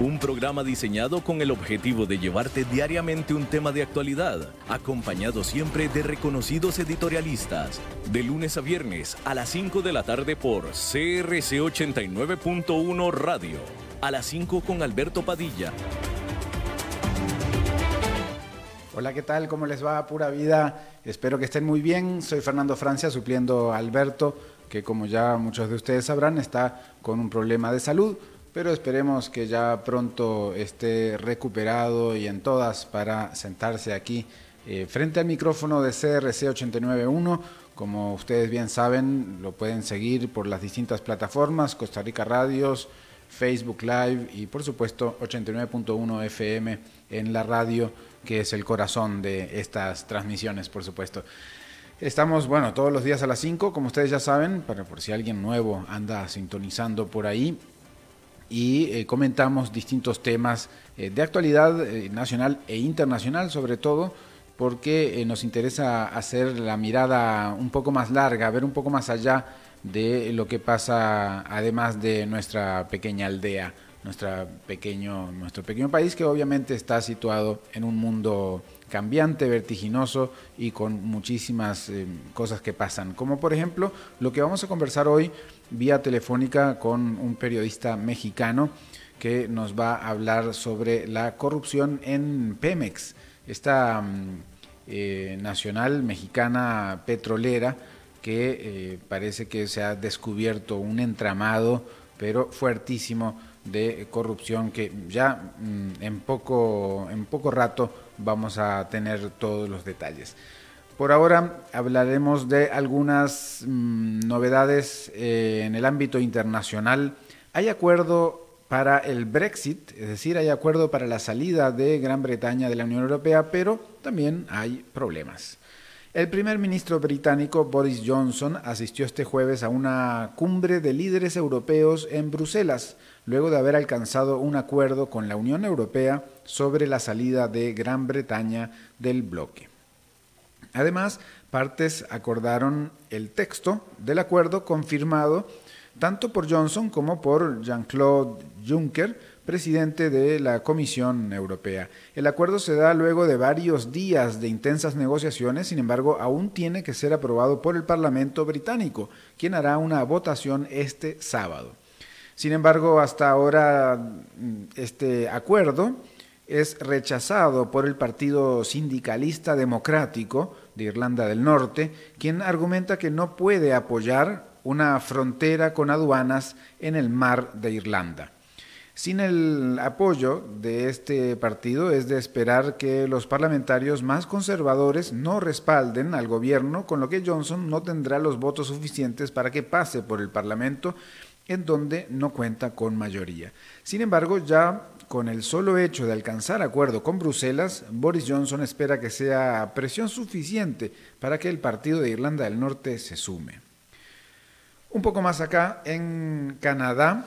un programa diseñado con el objetivo de llevarte diariamente un tema de actualidad, acompañado siempre de reconocidos editorialistas, de lunes a viernes a las 5 de la tarde por CRC 89.1 Radio, a las 5 con Alberto Padilla. Hola, ¿qué tal? ¿Cómo les va? Pura vida. Espero que estén muy bien. Soy Fernando Francia, supliendo a Alberto, que como ya muchos de ustedes sabrán, está con un problema de salud pero esperemos que ya pronto esté recuperado y en todas para sentarse aquí eh, frente al micrófono de CRC 891. Como ustedes bien saben, lo pueden seguir por las distintas plataformas, Costa Rica Radios, Facebook Live y por supuesto 89.1 FM en la radio, que es el corazón de estas transmisiones, por supuesto. Estamos, bueno, todos los días a las 5, como ustedes ya saben, para por si alguien nuevo anda sintonizando por ahí, y eh, comentamos distintos temas eh, de actualidad eh, nacional e internacional sobre todo porque nos interesa hacer la mirada un poco más larga, ver un poco más allá de lo que pasa además de nuestra pequeña aldea, nuestra pequeño, nuestro pequeño país que obviamente está situado en un mundo cambiante, vertiginoso y con muchísimas cosas que pasan. Como por ejemplo lo que vamos a conversar hoy vía telefónica con un periodista mexicano que nos va a hablar sobre la corrupción en Pemex, esta mm, eh, nacional mexicana petrolera que eh, parece que se ha descubierto un entramado, pero fuertísimo de corrupción que ya mm, en, poco, en poco rato vamos a tener todos los detalles. Por ahora hablaremos de algunas mm, novedades eh, en el ámbito internacional. Hay acuerdo para el Brexit, es decir, hay acuerdo para la salida de Gran Bretaña de la Unión Europea, pero también hay problemas. El primer ministro británico Boris Johnson asistió este jueves a una cumbre de líderes europeos en Bruselas, luego de haber alcanzado un acuerdo con la Unión Europea sobre la salida de Gran Bretaña del bloque. Además, partes acordaron el texto del acuerdo confirmado tanto por Johnson como por Jean-Claude Juncker, presidente de la Comisión Europea. El acuerdo se da luego de varios días de intensas negociaciones, sin embargo, aún tiene que ser aprobado por el Parlamento británico, quien hará una votación este sábado. Sin embargo, hasta ahora mm, este acuerdo es rechazado por el Partido Sindicalista Democrático de Irlanda del Norte, quien argumenta que no puede apoyar una frontera con aduanas en el mar de Irlanda. Sin el apoyo de este partido es de esperar que los parlamentarios más conservadores no respalden al gobierno, con lo que Johnson no tendrá los votos suficientes para que pase por el Parlamento, en donde no cuenta con mayoría. Sin embargo, ya con el solo hecho de alcanzar acuerdo con Bruselas, Boris Johnson espera que sea presión suficiente para que el partido de Irlanda del Norte se sume. Un poco más acá, en Canadá,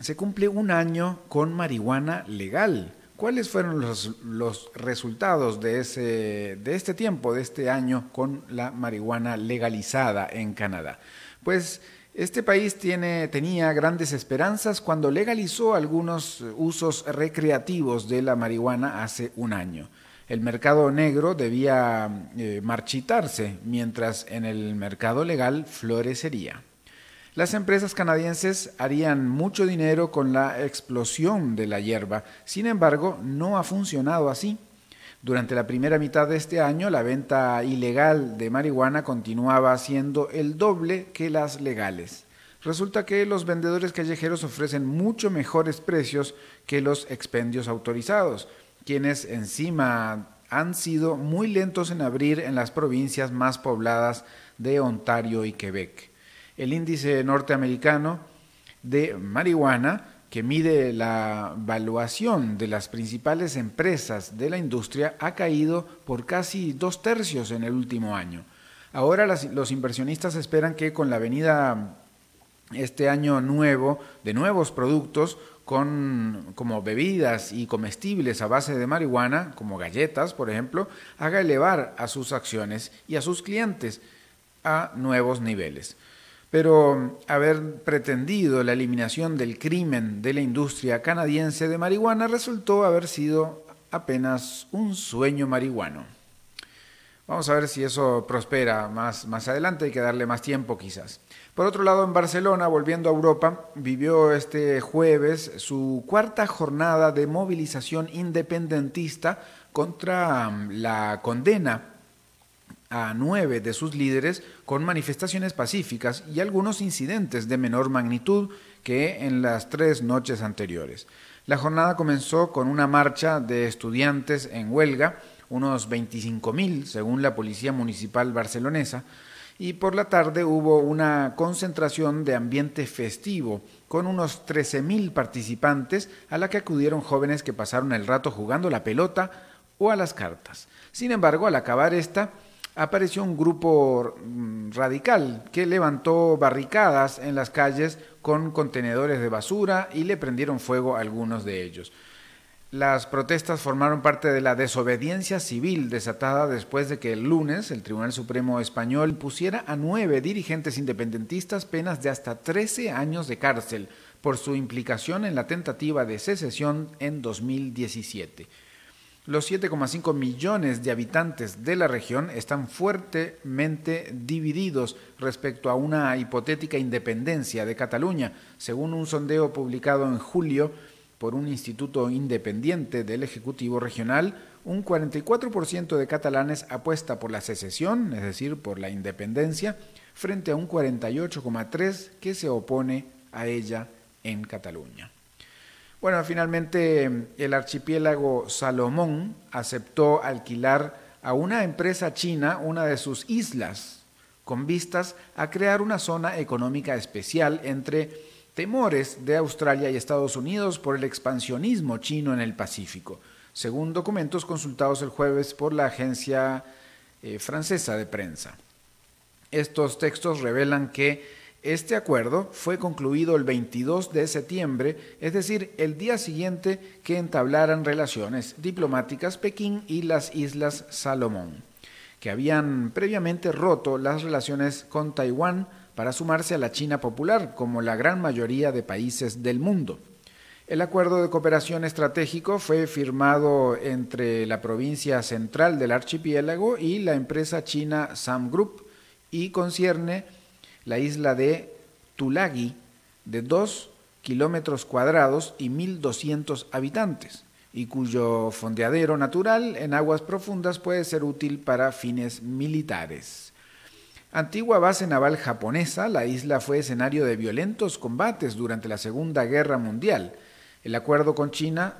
se cumple un año con marihuana legal. ¿Cuáles fueron los, resultados de, ese, de este tiempo, de este año con la marihuana legalizada en Canadá? Pues este país tenía grandes esperanzas cuando legalizó algunos usos recreativos de la marihuana hace un año. El mercado negro debía eh, marchitarse, mientras en el mercado legal florecería. Las empresas canadienses harían mucho dinero con la explosión de la hierba, sin embargo, no ha funcionado así. Durante la primera mitad de este año, la venta ilegal de marihuana continuaba siendo el doble que las legales. Resulta que los vendedores callejeros ofrecen mucho mejores precios que los expendios autorizados, quienes encima han sido muy lentos en abrir en las provincias más pobladas de Ontario y Quebec. El índice norteamericano de marihuana, que mide la valuación de las principales empresas de la industria, ha caído por casi dos tercios en el último año. Ahora los inversionistas esperan que con la venida este año nuevo de nuevos productos con, como bebidas y comestibles a base de marihuana, como galletas, por ejemplo, haga elevar a sus acciones y a sus clientes a nuevos niveles. Pero haber pretendido la eliminación del crimen de la industria canadiense de marihuana resultó haber sido apenas un sueño marihuano. Vamos a ver si eso prospera más, más adelante, hay que darle más tiempo quizás. Por otro lado, en Barcelona, volviendo a Europa, vivió este jueves su cuarta jornada de movilización independentista contra mm, la condena a nueve de sus líderes con manifestaciones pacíficas y algunos incidentes de menor magnitud que en las tres noches anteriores. La jornada comenzó con una marcha de estudiantes en huelga, unos 25.000 según la Policía Municipal barcelonesa, y por la tarde hubo una concentración de ambiente festivo con unos 13.000 participantes a la que acudieron jóvenes que pasaron el rato jugando la pelota o a las cartas. Sin embargo, al acabar esta, apareció un grupo mm, radical que levantó barricadas en las calles con contenedores de basura y le prendieron fuego a algunos de ellos. Las protestas formaron parte de la desobediencia civil desatada después de que el lunes el Tribunal Supremo Español pusiera a nueve dirigentes independentistas penas de hasta 13 años de cárcel por su implicación en la tentativa de secesión en 2017 los 7,5 millones de habitantes de la región están fuertemente divididos respecto a una hipotética independencia de Cataluña, según un sondeo publicado en julio por un instituto independiente del Ejecutivo Regional, un 44% de catalanes apuesta por la secesión, es decir, por la independencia, frente a un 48,3% que se opone a ella en Cataluña. Bueno, finalmente el archipiélago Salomón aceptó alquilar a una empresa china una de sus islas, con vistas a crear una zona económica especial entre temores de Australia y Estados Unidos por el expansionismo chino en el Pacífico, según documentos consultados el jueves por la agencia eh, francesa de prensa. Estos textos revelan que este acuerdo fue concluido el 22 de septiembre, es decir, el día siguiente que entablaran relaciones diplomáticas Pekín y las Islas Salomón, que habían previamente roto las relaciones con Taiwán para sumarse a la China popular, como la gran mayoría de países del mundo. El acuerdo de cooperación estratégico fue firmado entre la provincia central del archipiélago y la empresa china Sam Group y concierne la isla de Tulagi, de 2 kilómetros cuadrados y 1.200 habitantes, y cuyo fondeadero natural en aguas profundas puede ser útil para fines militares. Antigua base naval japonesa, la isla fue escenario de violentos combates durante la Segunda Guerra Mundial. El acuerdo con China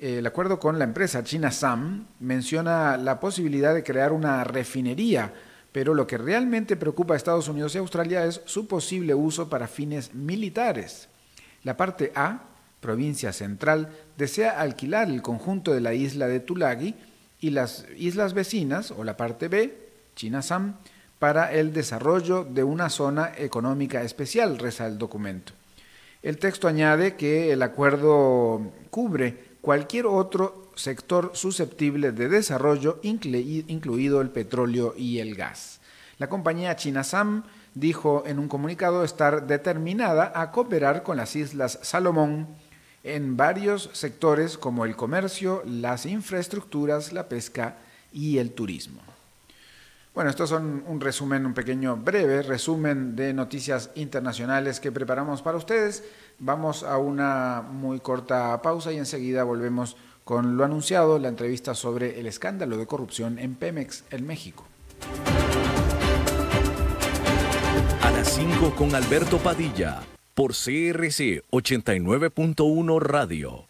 el acuerdo con la empresa China SAM menciona la posibilidad de crear una refinería pero lo que realmente preocupa a Estados Unidos y Australia es su posible uso para fines militares. La parte A, provincia central, desea alquilar el conjunto de la isla de Tulagi y las islas vecinas, o la parte B, Chinasam, para el desarrollo de una zona económica especial, reza el documento. El texto añade que el acuerdo cubre cualquier otro sector susceptible de desarrollo, incluido el petróleo y el gas. La compañía Chinasam dijo en un comunicado estar determinada a cooperar con las Islas Salomón en varios sectores como el comercio, las infraestructuras, la pesca y el turismo. Bueno, estos son un resumen, un pequeño breve resumen de noticias internacionales que preparamos para ustedes. Vamos a una muy corta pausa y enseguida volvemos con lo anunciado, la entrevista sobre el escándalo de corrupción en Pemex en México. A las 5 con Alberto Padilla, por CRC 89.1 Radio.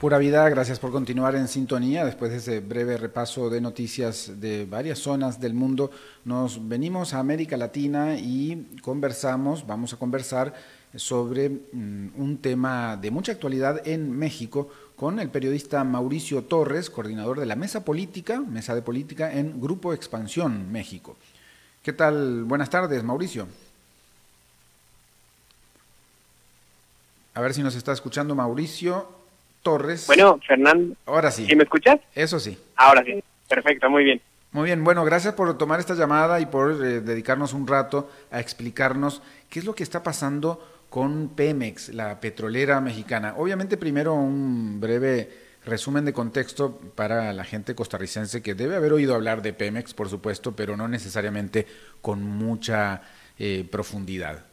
Pura vida, gracias por continuar en sintonía. Después de ese breve repaso de noticias de varias zonas del mundo, nos venimos a América Latina y conversamos, vamos a conversar sobre mm, un tema de mucha actualidad en México con el periodista Mauricio Torres, coordinador de la Mesa Política, Mesa de Política en Grupo Expansión México. ¿Qué tal? Buenas tardes, Mauricio. A ver si nos está escuchando Mauricio. Torres. Bueno, Fernando. Ahora sí. ¿Y me escuchas? Eso sí. Ahora sí. Perfecto, muy bien. Muy bien, bueno, gracias por tomar esta llamada y por eh, dedicarnos un rato a explicarnos qué es lo que está pasando con Pemex, la petrolera mexicana. Obviamente, primero un breve resumen de contexto para la gente costarricense que debe haber oído hablar de Pemex, por supuesto, pero no necesariamente con mucha eh, profundidad.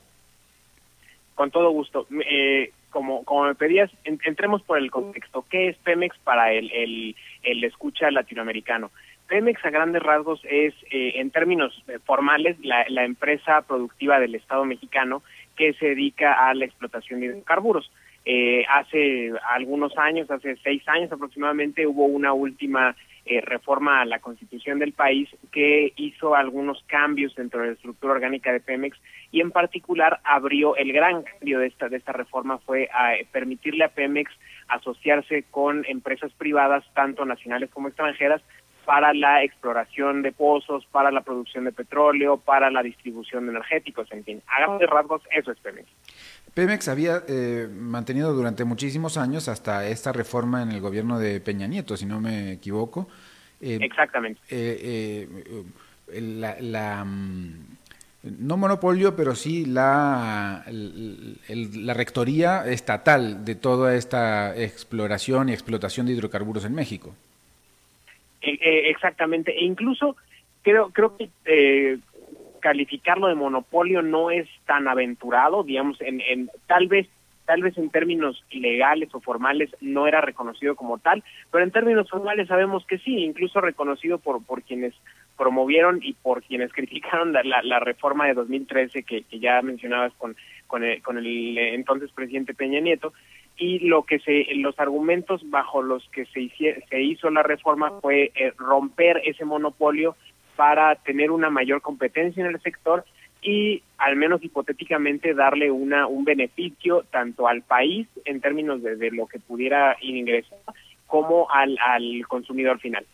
Con todo gusto. Eh, como, como me pedías, entremos por el contexto. ¿Qué es Pemex para el, el, el escucha latinoamericano? Pemex a grandes rasgos es, eh, en términos eh, formales, la, la, empresa productiva del Estado mexicano que se dedica a la explotación de hidrocarburos. Eh, hace algunos años, hace seis años aproximadamente, hubo una última eh, reforma a la constitución del país que hizo algunos cambios dentro de la estructura orgánica de Pemex y en particular abrió el gran cambio de esta de esta reforma fue a eh, permitirle a Pemex asociarse con empresas privadas tanto nacionales como extranjeras para la exploración de pozos, para la producción de petróleo, para la distribución de energéticos, en fin, a grandes rasgos eso es Pemex. Pemex había eh, mantenido durante muchísimos años, hasta esta reforma en el gobierno de Peña Nieto, si no me equivoco. Eh, Exactamente. Eh, la, mm, no monopolio, pero sí la, la rectoría estatal de toda esta exploración y explotación de hidrocarburos en México. exactamente, e incluso creo creo que calificarlo de monopolio no es tan aventurado, digamos, en, en tal vez tal vez en términos legales o formales no era reconocido como tal, pero en términos formales sabemos que sí, incluso reconocido por por quienes promovieron y por quienes criticaron la, reforma de 2013 que, que ya mencionabas con con el, con el entonces presidente Peña Nieto y lo que se los argumentos bajo los que se se hizo la reforma fue eh, romper ese monopolio para tener una mayor competencia en el sector y al menos hipotéticamente darle una un beneficio tanto al país en términos de, lo que pudiera ingresar como al, al consumidor final.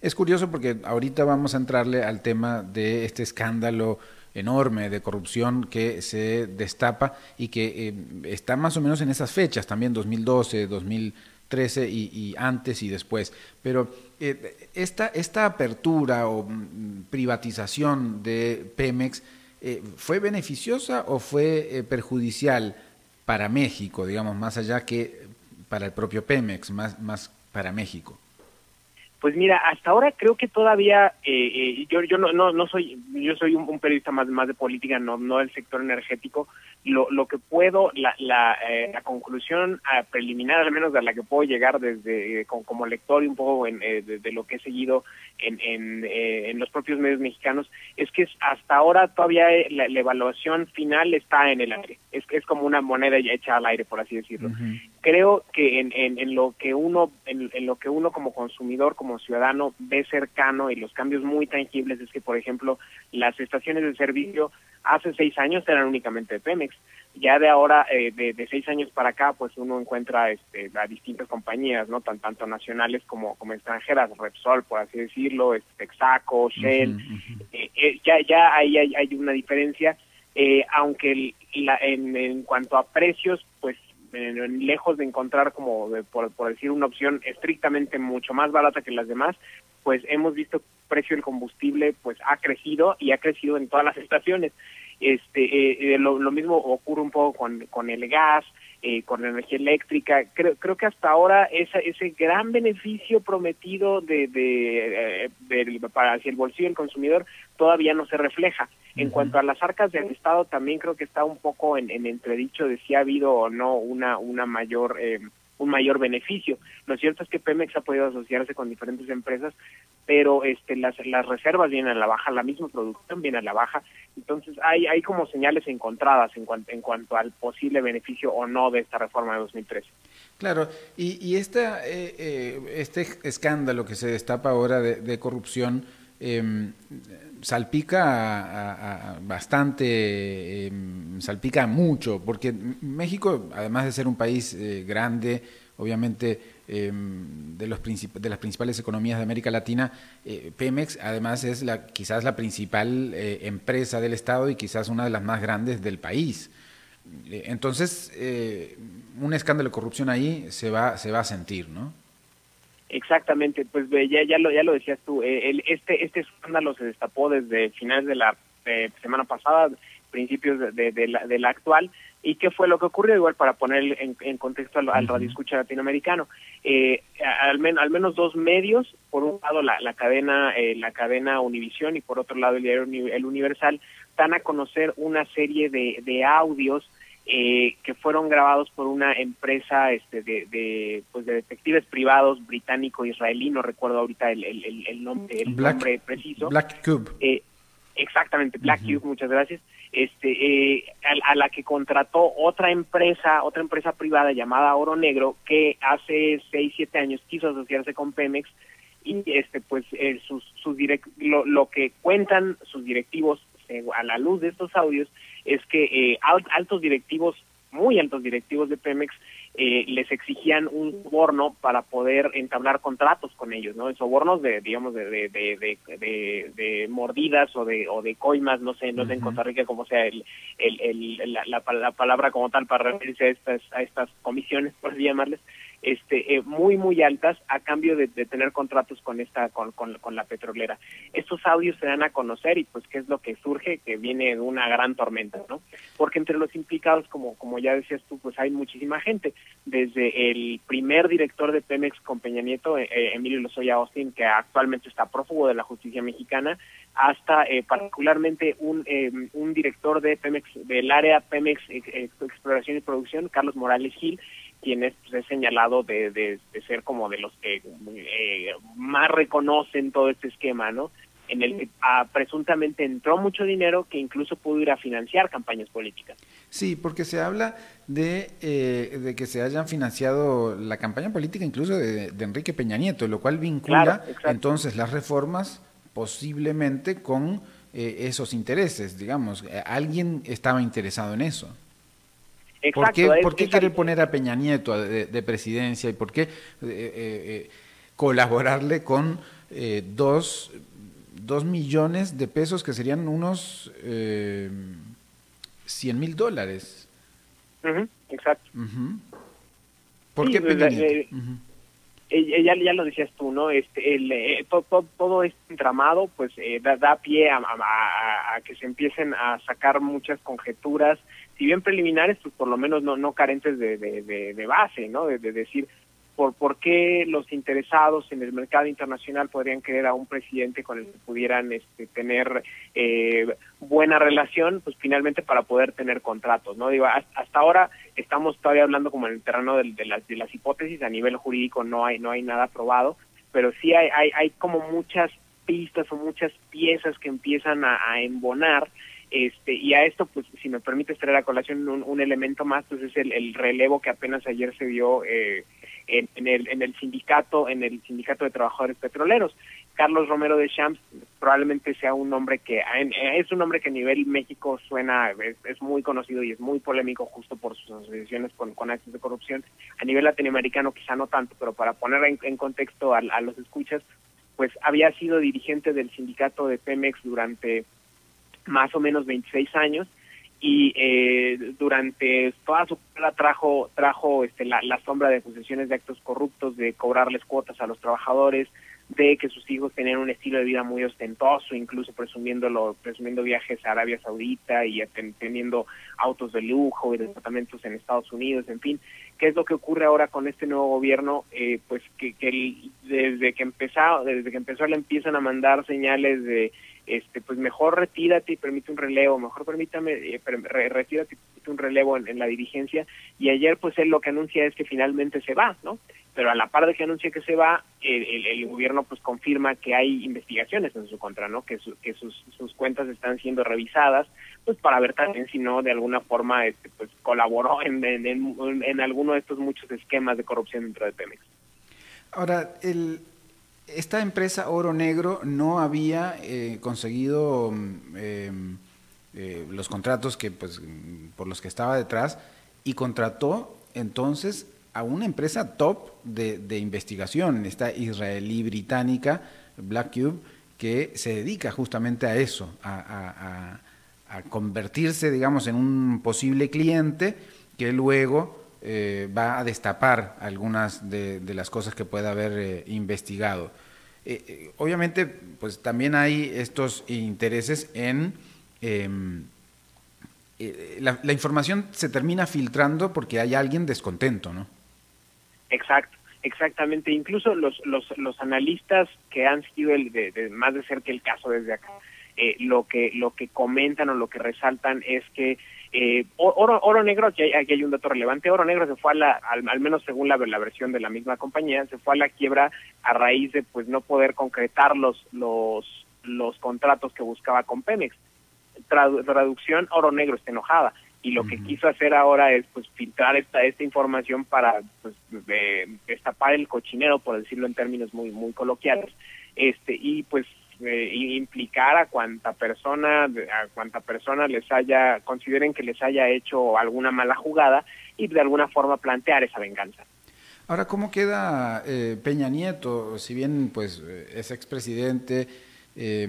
Es curioso porque ahorita vamos a entrarle al tema de este escándalo enorme de corrupción que se destapa y que eh, está más o menos en esas fechas, también 2012, 2013 y, y antes y después. Pero eh, esta, esta apertura o mm, privatización de Pemex eh, fue beneficiosa o fue eh, perjudicial para México, digamos, más allá que para el propio Pemex, más, más para México? Pues mira, hasta ahora creo que todavía eh, eh, yo yo no, no no soy yo soy un, periodista más más de política, no no del sector energético. Lo, lo que puedo la la, eh, la conclusión preliminar al menos de la que puedo llegar desde como lector y un poco en, de, lo que he seguido en en, en los propios medios mexicanos es que hasta ahora todavía la, evaluación final está en el aire. Es es como una moneda hecha al aire por así decirlo. Creo que en, en, en lo que uno en, en lo que uno como consumidor como ciudadano ve cercano y los cambios muy tangibles es que, por ejemplo, las estaciones de servicio hace seis años eran únicamente de Pemex. Ya de ahora, eh, de, seis años para acá, pues uno encuentra este, a distintas compañías, no tan tanto nacionales como, como extranjeras, Repsol, por así decirlo, este, Texaco, Shell. Eh, eh, ya ya hay, hay, hay una diferencia, aunque la, en, en cuanto a precios, pues lejos de encontrar como, por, decir, una opción estrictamente mucho más barata que las demás, pues hemos visto que el precio del combustible pues ha crecido y ha crecido en todas las estaciones. Este, eh, eh, lo, mismo ocurre un poco con, con el gas, eh, con la energía eléctrica. Creo, creo que hasta ahora esa, ese gran beneficio prometido de, de, para hacia el bolsillo del consumidor todavía no se refleja. En cuanto a las arcas del Estado, también creo que está un poco en, en entredicho de si ha habido o no una, una mayor eh, un mayor beneficio. Lo cierto es que Pemex ha podido asociarse con diferentes empresas, pero este las las reservas vienen a la baja, la misma producción viene a la baja, entonces hay hay como señales encontradas en cuanto en cuanto al posible beneficio o no de esta reforma de 2013. Claro, y, y esta, eh, eh, este escándalo que se destapa ahora de, corrupción em, salpica bastante, em, salpica mucho, porque México, además de ser un país eh, grande, obviamente em, de, los de las principales economías de América Latina, eh, Pemex además es la, quizás la principal eh, empresa del Estado y quizás una de las más grandes del país. Entonces, un escándalo de corrupción ahí se va, se va a sentir, ¿no? Exactamente, pues ya, ya lo ya lo decías tú, eh, el, este este escándalo se destapó desde finales de la eh, semana pasada, principios de, de, la, de, la, actual, y qué fue lo que ocurrió igual para poner en, contexto al, al radio escucha latinoamericano. Eh, al, al menos dos medios, por un lado la, la cadena eh, la cadena Univisión y por otro lado el diario El Universal, dan a conocer una serie de, de audios eh, que fueron grabados por una empresa este, de, de, pues de detectives privados británico-israelí, no recuerdo ahorita el, el, el, nombre, el nombre preciso. Black Cube. Eh, exactamente, Black Cube, muchas gracias. Este, eh, a, la que contrató otra empresa, otra empresa privada llamada Oro Negro, que hace seis, siete años quiso asociarse con Pemex y este pues eh, sus, sus direct, lo, lo que cuentan sus directivos a la luz de estos audios es que eh, altos directivos, muy altos directivos de Pemex, eh, les exigían un soborno para poder entablar contratos con ellos, ¿no? Sobornos de, digamos, de, de, de, de, mordidas o de, o de coimas, no sé, no sé en Costa Rica como sea el, el, el la, la, palabra como tal para referirse a estas, a estas comisiones, por así llamarles, este, eh, muy, muy altas a cambio de, tener contratos con esta, con, con, la petrolera. Estos audios se dan a conocer y pues qué es lo que surge, que viene de una gran tormenta, ¿no? Porque entre los implicados, como, como ya decías tú, pues hay muchísima gente, desde el primer director de Pemex con Peña Nieto, eh, eh, Emilio Lozoya Austin, que actualmente está prófugo de la justicia mexicana, hasta particularmente un, un director de Pemex, del área Pemex Exploración y Producción, Carlos Morales Gil, quien es, pues, señalado de, de, ser como de los que eh, más reconocen todo este esquema, ¿no? En el que ah, presuntamente entró mucho dinero que incluso pudo ir a financiar campañas políticas. Sí, porque se habla de, eh, de que se hayan financiado la campaña política incluso de, Enrique Peña Nieto, lo cual vincula entonces las reformas posiblemente con eh, esos intereses, digamos. Alguien estaba interesado en eso. ¿Por qué, ¿por qué querer poner a Peña Nieto de, presidencia y por qué eh, eh, eh, colaborarle con dos, dos, millones de pesos que serían unos eh, 100 mil dólares? exacto. ¿Por qué pues, Peña Nieto? ya, ya lo decías tú, ¿no? Este, el, todo, todo, este entramado pues da, da, pie a, a, que se empiecen a sacar muchas conjeturas si bien preliminares, pues por lo menos no, no carentes de, de, de, base, ¿no? De, decir, por por qué los interesados en el mercado internacional podrían querer a un presidente con el que pudieran este, tener eh, buena relación, pues finalmente para poder tener contratos, ¿no? Digo, hasta ahora estamos todavía hablando como en el terreno de, las, de las hipótesis, a nivel jurídico no hay no hay nada probado, pero sí hay, hay, hay como muchas pistas o muchas piezas que empiezan a, a embonar este, y a esto, pues, si me permite traer a colación un, elemento más, pues es el, el, relevo que apenas ayer se dio eh, en, el, en el sindicato, en el sindicato de trabajadores petroleros. Carlos Romero de Champs probablemente sea un nombre que es un nombre que a nivel México suena es, es, muy conocido y es muy polémico justo por sus asociaciones con, con actos de corrupción. A nivel latinoamericano quizá no tanto, pero para poner en, en contexto a, a los escuchas, pues había sido dirigente del sindicato de Pemex durante más o menos 26 años y eh, durante toda su carrera trajo trajo este la, sombra de acusaciones de actos corruptos de cobrarles cuotas a los trabajadores de que sus hijos tenían un estilo de vida muy ostentoso, incluso presumiéndolo, presumiendo viajes a Arabia Saudita y teniendo autos de lujo y departamentos en Estados Unidos, en fin. ¿Qué es lo que ocurre ahora con este nuevo gobierno? Eh, pues que, que el, desde que empezó, desde que empezó le empiezan a mandar señales de este pues mejor retírate y permite un relevo, mejor permítame, eh, re, retírate y permite un relevo en, la dirigencia, y ayer pues él lo que anuncia es que finalmente se va, ¿no? Pero a la par de que anuncia que se va, el, gobierno pues confirma que hay investigaciones en su contra, ¿no? Que, su, que sus, sus cuentas están siendo revisadas, pues para ver también si no de alguna forma este, pues colaboró en, en, en alguno de estos muchos esquemas de corrupción dentro de Pemex. Ahora, el, esta empresa Oro Negro no había eh, conseguido eh, eh, los contratos que, pues, por los que estaba detrás y contrató entonces a una empresa top de, de investigación, esta israelí británica, Black Cube, que se dedica justamente a eso, a, a, a convertirse, digamos, en un posible cliente que luego eh, va a destapar algunas de, las cosas que pueda haber eh, investigado. Eh, eh, obviamente, pues también hay estos intereses en... Em, eh, la, la, información se termina filtrando porque hay alguien descontento, ¿no? Exacto. Exactamente, incluso los, los, los analistas que han sido el de, de, más de cerca el caso desde acá, lo que lo que comentan o lo que resaltan es que eh, oro, oro negro, aquí hay, aquí hay, un dato relevante, oro negro se fue a la, al, al menos según la, la, versión de la misma compañía, se fue a la quiebra a raíz de pues no poder concretar los, los, los contratos que buscaba con Pemex. Tradu traducción, oro negro está enojada y lo uh -huh. que quiso hacer ahora es pues filtrar esta esta información para pues de, destapar el cochinero por decirlo en términos muy muy coloquiales este y pues eh, implicar a cuanta persona a cuanta persona les haya consideren que les haya hecho alguna mala jugada y de alguna forma plantear esa venganza. Ahora, ¿cómo queda eh, Peña Nieto? Si bien pues es expresidente, eh,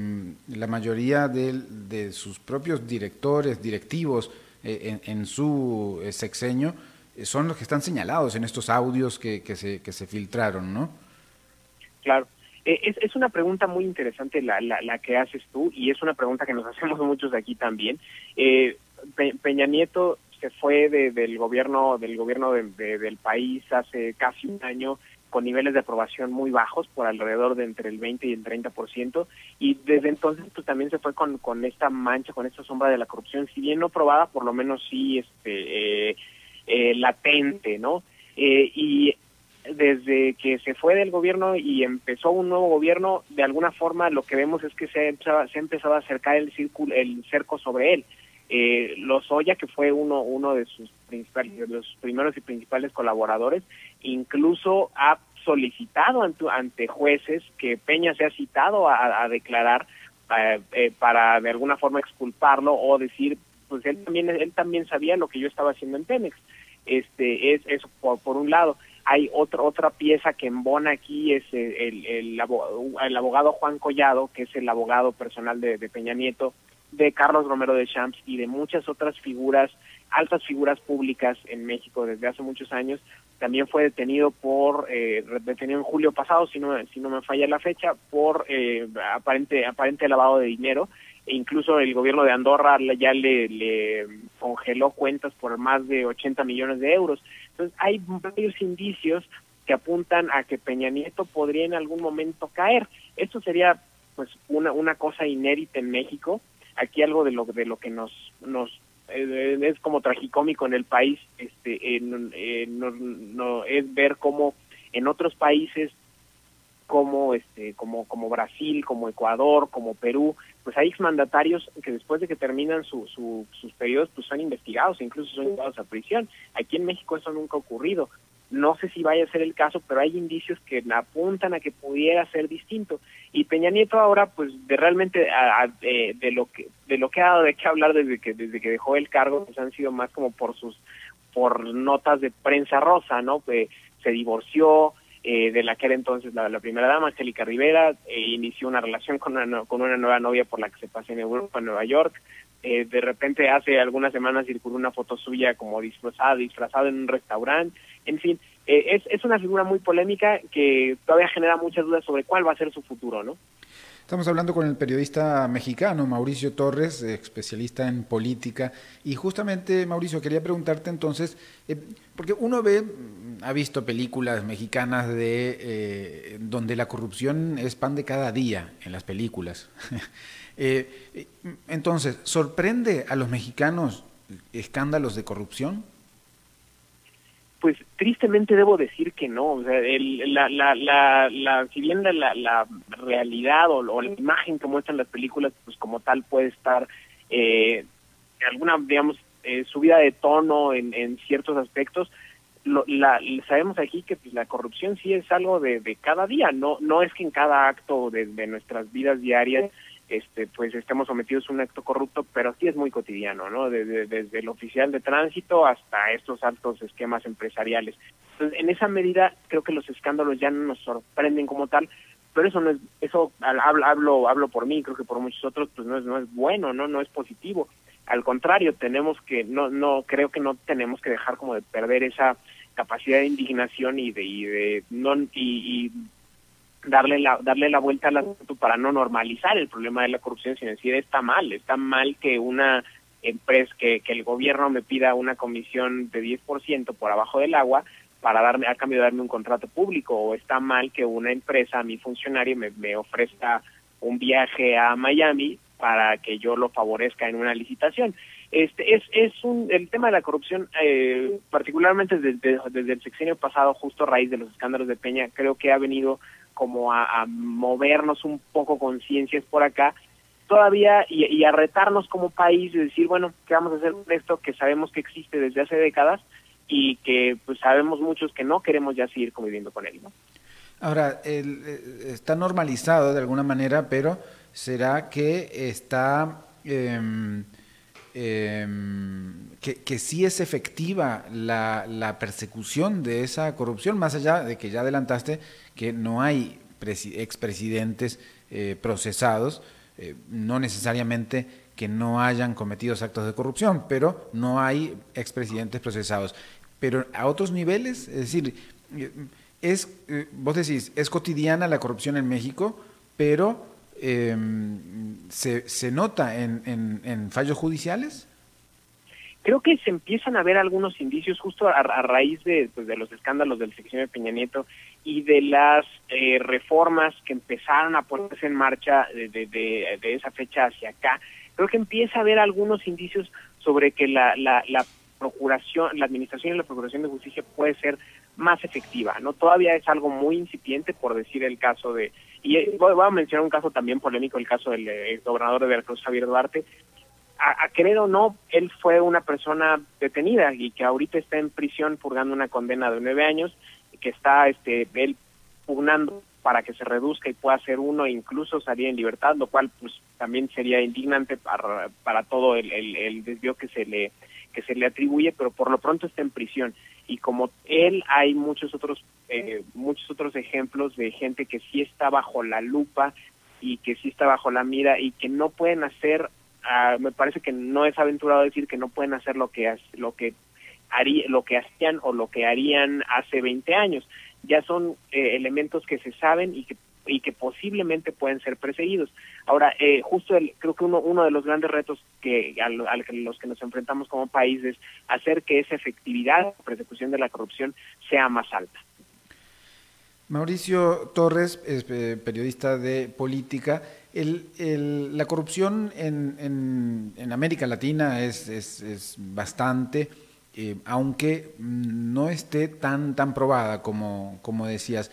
la mayoría de, de, sus propios directores, directivos eh, en, en, su sexenio son los que están señalados en estos audios que, que, se, que se filtraron, ¿no? Claro. Es, es, una pregunta muy interesante la, la, la, que haces tú y es una pregunta que nos hacemos muchos aquí también. Eh, Pe Peña Nieto se fue de, del gobierno del gobierno de, de, del país hace casi un año con niveles de aprobación muy bajos, por alrededor de entre el 20 y el 30%, y desde entonces pues también se fue con, con esta mancha, con esta sombra de la corrupción, si bien no probada, por lo menos sí este eh, eh, latente, ¿no? Eh, y desde que se fue del gobierno y empezó un nuevo gobierno, de alguna forma lo que vemos es que se ha empezado, se ha empezado a acercar el círculo, el cerco sobre él. Eh, Lozoya, que fue uno, uno de sus principales, de los primeros y principales colaboradores, incluso ha solicitado ante, jueces que Peña sea citado a, a declarar eh, eh, para de alguna forma exculparlo o decir, pues él también, él también sabía lo que yo estaba haciendo en Pemex. Este, es eso por, por un lado hay otra otra pieza que embona aquí es el, el, el, el, abogado Juan Collado, que es el abogado personal de, Peña Nieto, de Carlos Romero de Champs y de muchas otras figuras, altas figuras públicas en México desde hace muchos años. También fue detenido por, eh, detenido en julio pasado, si no, si no me falla la fecha, por eh, aparente, aparente lavado de dinero. E incluso el gobierno de Andorra ya le congeló cuentas por más de 80 millones de euros. Entonces hay varios indicios que apuntan a que Peña Nieto podría en algún momento caer. Esto sería pues una, una cosa inédita en México. Aquí algo de lo de lo que nos nos eh, es como tragicómico en el país, este, no, no, es ver cómo en otros países como este como como Brasil, como Ecuador, como Perú, pues hay exmandatarios que después de que terminan su, sus periodos pues son investigados e incluso son llevados a prisión. Aquí en México eso nunca ha ocurrido. No sé si vaya a ser el caso, pero hay indicios que apuntan a que pudiera ser distinto. Y Peña Nieto ahora, pues, de realmente de, lo que de lo que ha dado de qué hablar desde que desde que dejó el cargo, pues han sido más como por sus por notas de prensa rosa, ¿no? que se divorció, eh, de la que era entonces la, primera dama, Angélica Rivera, eh, inició una relación con una, con una nueva novia por la que se pasó en Europa, en Nueva York, eh, de repente hace algunas semanas circuló una foto suya como disfrazada, disfrazada en un restaurante, en fin, eh, es, es una figura muy polémica que todavía genera muchas dudas sobre cuál va a ser su futuro, ¿no? Estamos hablando con el periodista mexicano Mauricio Torres, especialista en política. Y justamente, Mauricio, quería preguntarte entonces, eh, porque uno ve, ha visto películas mexicanas de donde la corrupción es pan de cada día en las películas. Eh, entonces, ¿sorprende a los mexicanos escándalos de corrupción? Pues tristemente debo decir que no. O sea, la, la, la, si bien la, la realidad o, la imagen que muestran las películas, pues como tal puede estar eh, alguna, digamos, eh, subida de tono en, en ciertos aspectos, lo, la, sabemos aquí que pues, la corrupción sí es algo de, de, cada día, no no es que en cada acto de, de nuestras vidas diarias este pues estemos sometidos a un acto corrupto, pero sí es muy cotidiano, ¿no? Desde, desde el oficial de tránsito hasta estos altos esquemas empresariales. Entonces, en esa medida creo que los escándalos ya no nos sorprenden como tal, pero eso no es eso hablo hablo hablo por mí, creo que por muchos otros pues no es no es bueno, no no es positivo. Al contrario, tenemos que no no creo que no tenemos que dejar como de perder esa capacidad de indignación y de y de no y, y darle la darle la vuelta al asunto para no normalizar el problema de la corrupción sino decir está mal está mal que una empresa que, que el gobierno me pida una comisión de 10% por abajo del agua para darme a cambio de darme un contrato público o está mal que una empresa a mi funcionario me, me ofrezca un viaje a Miami para que yo lo favorezca en una licitación. Este es es un el tema de la corrupción eh, particularmente desde, desde el sexenio pasado justo a raíz de los escándalos de Peña creo que ha venido como a, movernos un poco conciencias por acá. Todavía y, a retarnos como país y decir, bueno, ¿qué vamos a hacer con esto que sabemos que existe desde hace décadas y que pues sabemos muchos que no queremos ya seguir conviviendo con él, ¿no? Ahora, eh, está normalizado de alguna manera, pero ¿será que está... Em, que, sí es efectiva la, la, persecución de esa corrupción, más allá de que ya adelantaste que no hay expresidentes eh, procesados, eh, no necesariamente que no hayan cometido actos de corrupción, pero no hay expresidentes procesados. Pero a otros niveles, es decir, eh, es, vos decís, es cotidiana la corrupción en México, pero em, se, se, nota en, en, en fallos judiciales creo que se empiezan a ver algunos indicios justo a, raíz de, pues, de los escándalos del sección de Peña Nieto y de las eh, reformas que empezaron a ponerse en marcha de, de, esa fecha hacia acá. Creo que empieza a haber algunos indicios sobre que la procuración, la administración y la procuración de justicia puede ser más efectiva, ¿no? Todavía es algo muy incipiente, por decir el caso de, y eh, voy a mencionar un caso también polémico, el caso del eh, gobernador de Veracruz, Javier Duarte, a, querer o no, él fue una persona detenida y que ahorita está en prisión purgando una condena de nueve años y que está este él pugnando para que se reduzca y pueda ser uno e incluso salir en libertad, lo cual pues también sería indignante para, para todo el, el, desvío que se le que se le atribuye, pero por lo pronto está en prisión y como él hay muchos otros eh, muchos otros ejemplos de gente que sí está bajo la lupa y que sí está bajo la mira y que no pueden hacer Ah, me parece que no es aventurado decir que no pueden hacer lo que lo que haría, lo que hacían o lo que harían hace 20 años. Ya son eh, elementos que se saben y que y que posiblemente pueden ser perseguidos. Ahora, eh, justo creo que uno, uno de los grandes retos que a, los que nos enfrentamos como país es hacer que esa efectividad de persecución de la corrupción sea más alta. Mauricio Torres es periodista de política. La corrupción en, en, América Latina es, es, bastante, eh, aunque no esté tan, tan probada como, como decías.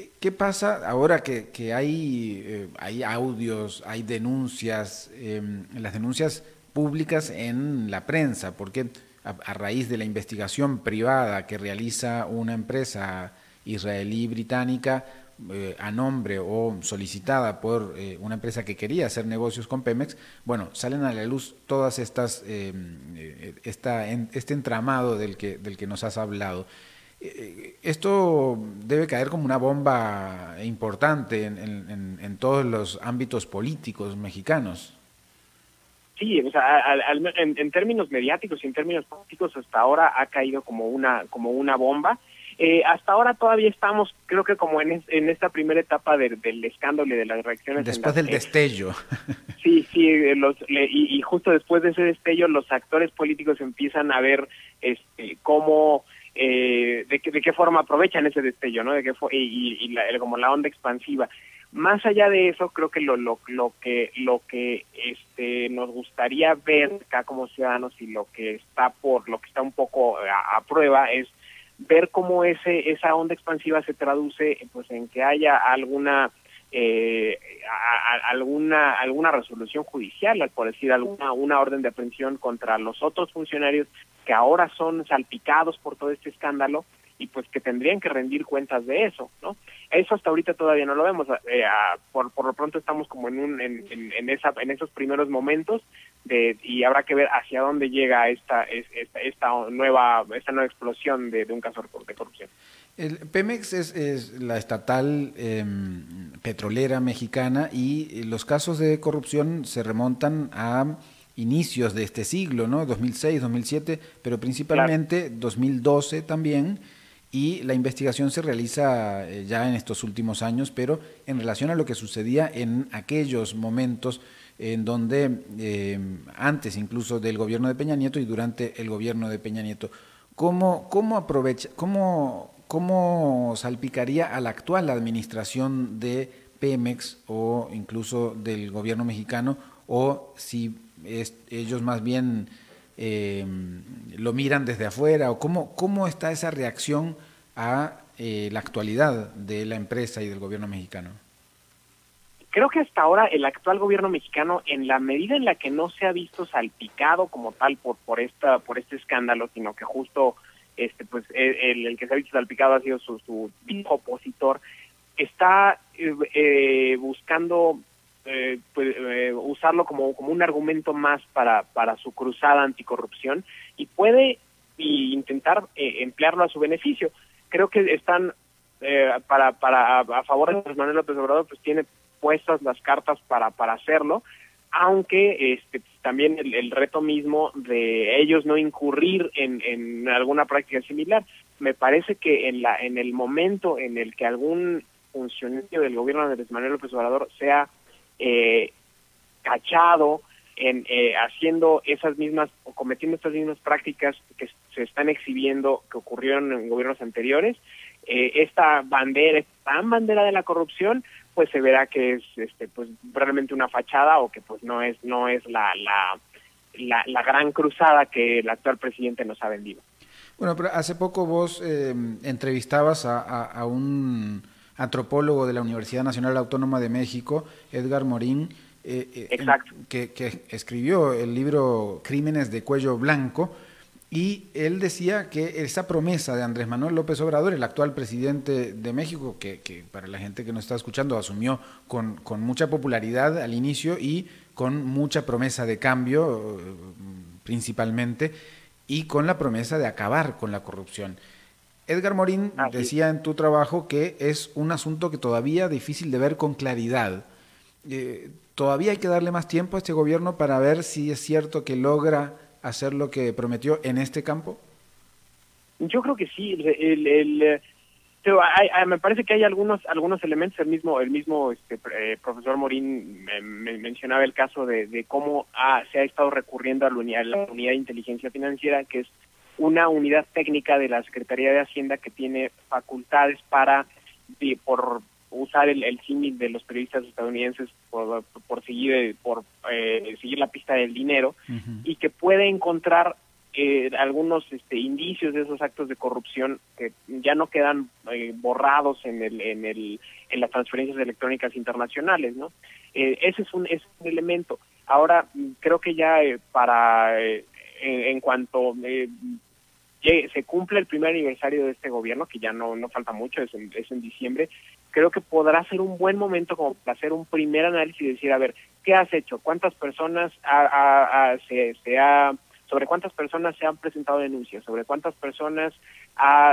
Eh, ¿Qué pasa ahora que, eh, hay audios, hay denuncias, em, las denuncias públicas en la prensa? Porque a, raíz de la investigación privada que realiza una empresa israelí-británica, eh, a nombre o solicitada por eh, una empresa que quería hacer negocios con Pemex, bueno, salen a la luz todas estas, eh, esta, este entramado del que, del que nos has hablado. Esto debe caer como una bomba importante en, en, todos los ámbitos políticos mexicanos. Sí, o sea, en, en, términos mediáticos y en términos políticos hasta ahora ha caído como una como una bomba eh, hasta ahora todavía estamos, creo que como en, en esta primera etapa del escándalo y de las reacciones. Después del destello. Sí, sí, eh, los, y, justo después de ese destello los actores políticos empiezan a ver este, cómo, eh, de, qué, de qué forma aprovechan ese destello, ¿no? De qué y, y la, como la onda expansiva. Más allá de eso, creo que lo, lo, lo que lo que este nos gustaría ver acá como ciudadanos y lo que está por lo que está un poco a prueba es ver cómo ese esa onda expansiva se traduce pues en que haya alguna eh, alguna alguna resolución judicial, por decir alguna una orden de aprehensión contra los otros funcionarios que ahora son salpicados por todo este escándalo y pues que tendrían que rendir cuentas de eso, ¿no? Eso hasta ahorita todavía no lo vemos, eh, por, por lo pronto estamos como en, un, en, en, esa, en esos primeros momentos de, y habrá que ver hacia dónde llega esta, esta, esta nueva esta nueva explosión de, un caso de corrupción. El Pemex es, es la estatal em, petrolera mexicana y los casos de corrupción se remontan a inicios de este siglo, ¿no? 2006, 2007, pero principalmente 2012 también y la investigación se realiza eh, ya en estos últimos años, pero en relación a lo que sucedía en aquellos momentos en donde eh, antes incluso del gobierno de Peña Nieto y durante el gobierno de Peña Nieto, ¿cómo, cómo aprovecha, cómo, cómo salpicaría a la actual administración de Pemex o incluso del gobierno mexicano o si ellos más bien eh, lo miran desde afuera o cómo, cómo está esa reacción a eh, la actualidad de la empresa y del gobierno mexicano? Creo que hasta ahora el actual gobierno mexicano, en la medida en la que no se ha visto salpicado como tal por por esta por este escándalo, sino que justo este pues el, el que se ha visto salpicado ha sido su, su opositor, está eh, eh, buscando eh, pues, eh, usarlo como, como un argumento más para, para su cruzada anticorrupción y puede y intentar eh, emplearlo a su beneficio. Creo que están eh, para, para a, favor de Manuel López Obrador, pues tiene puestas las cartas para, para hacerlo, aunque este también el, reto mismo de ellos no incurrir en, en alguna práctica similar. Me parece que en la en el momento en el que algún funcionario del gobierno de Manuel López Obrador sea eh, cachado en eh, haciendo esas mismas o cometiendo estas mismas prácticas que se están exhibiendo que ocurrieron en gobiernos anteriores eh, esta bandera esta bandera de la corrupción pues se verá que es este pues realmente una fachada o que pues no es no es la la, la, gran cruzada que el actual presidente nos ha vendido. Bueno pero hace poco vos eh, entrevistabas a, a, a un antropólogo de la Universidad Nacional Autónoma de México, Edgar Morín, eh, eh, que, que, escribió el libro Crímenes de Cuello Blanco, y él decía que esa promesa de Andrés Manuel López Obrador, el actual presidente de México, que, que para la gente que nos está escuchando asumió con, con, mucha popularidad al inicio y con mucha promesa de cambio, eh, principalmente, y con la promesa de acabar con la corrupción. Edgar Morín decía en tu trabajo que es un asunto que todavía difícil de ver con claridad. Eh, todavía hay que darle más tiempo a este gobierno para ver si es cierto que logra hacer lo que prometió en este campo. Yo creo que sí. El, el, me parece que hay algunos algunos elementos. El mismo el mismo este, eh, profesor Morín me, mencionaba el caso de, cómo se ha estado recurriendo a la unidad, a la unidad de inteligencia financiera, que es una unidad técnica de la Secretaría de Hacienda que tiene facultades para por usar el, el símil de los periodistas estadounidenses por, por seguir por eh, seguir la pista del dinero y que puede encontrar eh, algunos este, indicios de esos actos de corrupción que ya no quedan eh, borrados en el en el en las transferencias electrónicas internacionales no eh, ese es un es un elemento. Ahora creo que ya para en, en, cuanto se cumple el primer aniversario de este gobierno, que ya no, no falta mucho, es en, es en diciembre, creo que podrá ser un buen momento como para hacer un primer análisis y decir, a ver, ¿qué has hecho? ¿Cuántas personas ha, se, ha, sobre cuántas personas se han presentado denuncias? ¿Sobre cuántas personas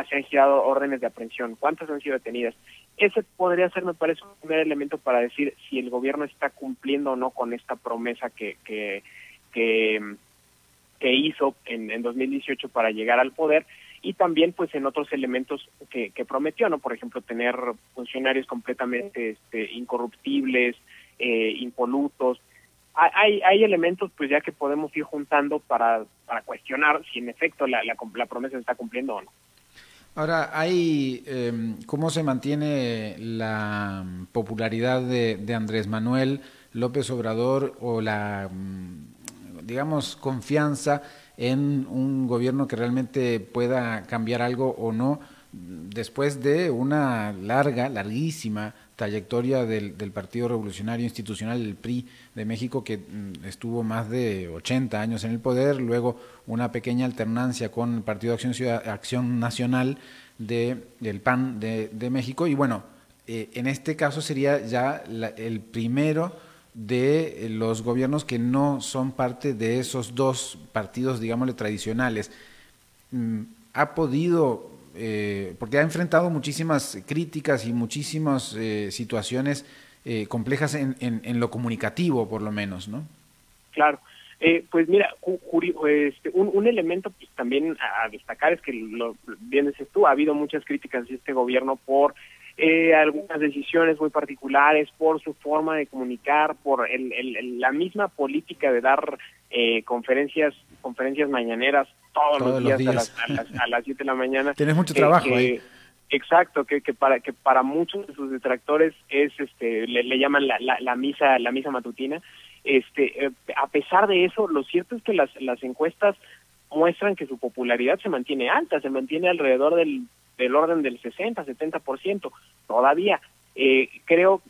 se han girado órdenes de aprehensión? ¿Cuántas han sido detenidas? Ese podría ser, me parece, un primer elemento para decir si el gobierno está cumpliendo o no con esta promesa que, que, que que hizo en, en 2018 para llegar al poder y también pues en otros elementos que, que prometió, ¿no? Por ejemplo, tener funcionarios completamente este, incorruptibles, eh, impolutos. Hay, hay elementos pues ya que podemos ir juntando para, para cuestionar si en efecto la, la, la promesa se está cumpliendo o no. Ahora, hay eh, cómo se mantiene la popularidad de, de Andrés Manuel López Obrador o la digamos, confianza en un gobierno que realmente pueda cambiar algo o no, después de una larga, larguísima trayectoria del, Partido Revolucionario Institucional, el PRI de México, que mm, estuvo más de 80 años en el poder, luego una pequeña alternancia con el Partido de Acción, Acción Nacional de, del PAN de, México, y bueno, eh, en este caso sería ya el primero de los gobiernos que no son parte de esos dos partidos, digámosle, tradicionales. Mm, ha podido, eh, porque ha enfrentado muchísimas críticas y muchísimas eh, situaciones eh, complejas en, en, lo comunicativo, por lo menos, ¿no? Claro. pues mira, este, un, un, elemento pues, también a destacar es que, lo, bien dices tú, ha habido muchas críticas de este gobierno por eh, algunas decisiones muy particulares, por su forma de comunicar, por el, el, la misma política de dar eh, conferencias conferencias mañaneras todos, los, días A, las, a, las, 7 de la mañana. Tienes mucho trabajo ahí. Exacto, que, que para que para muchos de sus detractores es este le, le llaman la, la, la, misa la misa matutina. Este, eh, a pesar de eso, lo cierto es que las las encuestas muestran que su popularidad se mantiene alta, se mantiene alrededor del del orden del 60, 70% todavía. Eh, creo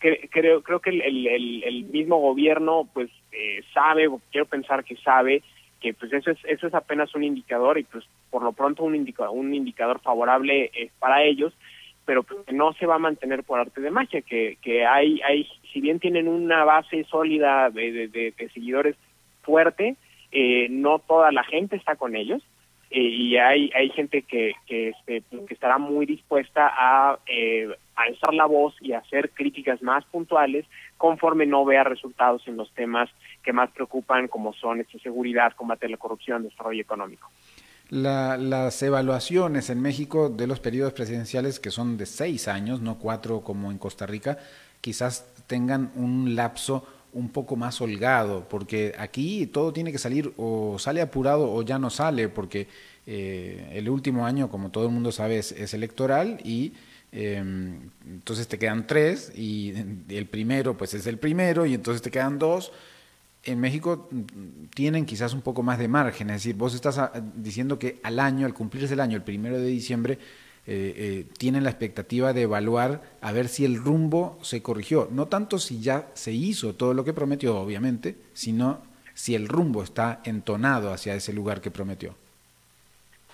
que, creo creo que el, el, el, mismo gobierno pues eh, sabe, quiero pensar que sabe que pues eso es eso es apenas un indicador y pues por lo pronto un indicador un indicador favorable para ellos pero pues, no se va a mantener por arte de magia que que hay hay si bien tienen una base sólida de, de, de, seguidores fuerte eh, no toda la gente está con ellos y hay hay gente que que, este, que estará muy dispuesta a eh, alzar la voz y hacer críticas más puntuales conforme no vea resultados en los temas que más preocupan como son esta seguridad, combate la corrupción, desarrollo económico. La, las evaluaciones en México de los periodos presidenciales, que son de seis años, no cuatro como en Costa Rica, quizás tengan un lapso un poco más holgado, porque aquí todo tiene que salir o sale apurado o ya no sale, porque eh, el último año, como todo el mundo sabe, es, electoral y em, entonces te quedan tres y el primero pues es el primero y entonces te quedan dos. En México mm, tienen quizás un poco más de margen, es decir, vos estás ah, diciendo que al año, al cumplirse el año, el primero de diciembre, eh, eh, tienen la expectativa de evaluar a ver si el rumbo se corrigió. No tanto si ya se hizo todo lo que prometió, obviamente, sino si el rumbo está entonado hacia ese lugar que prometió.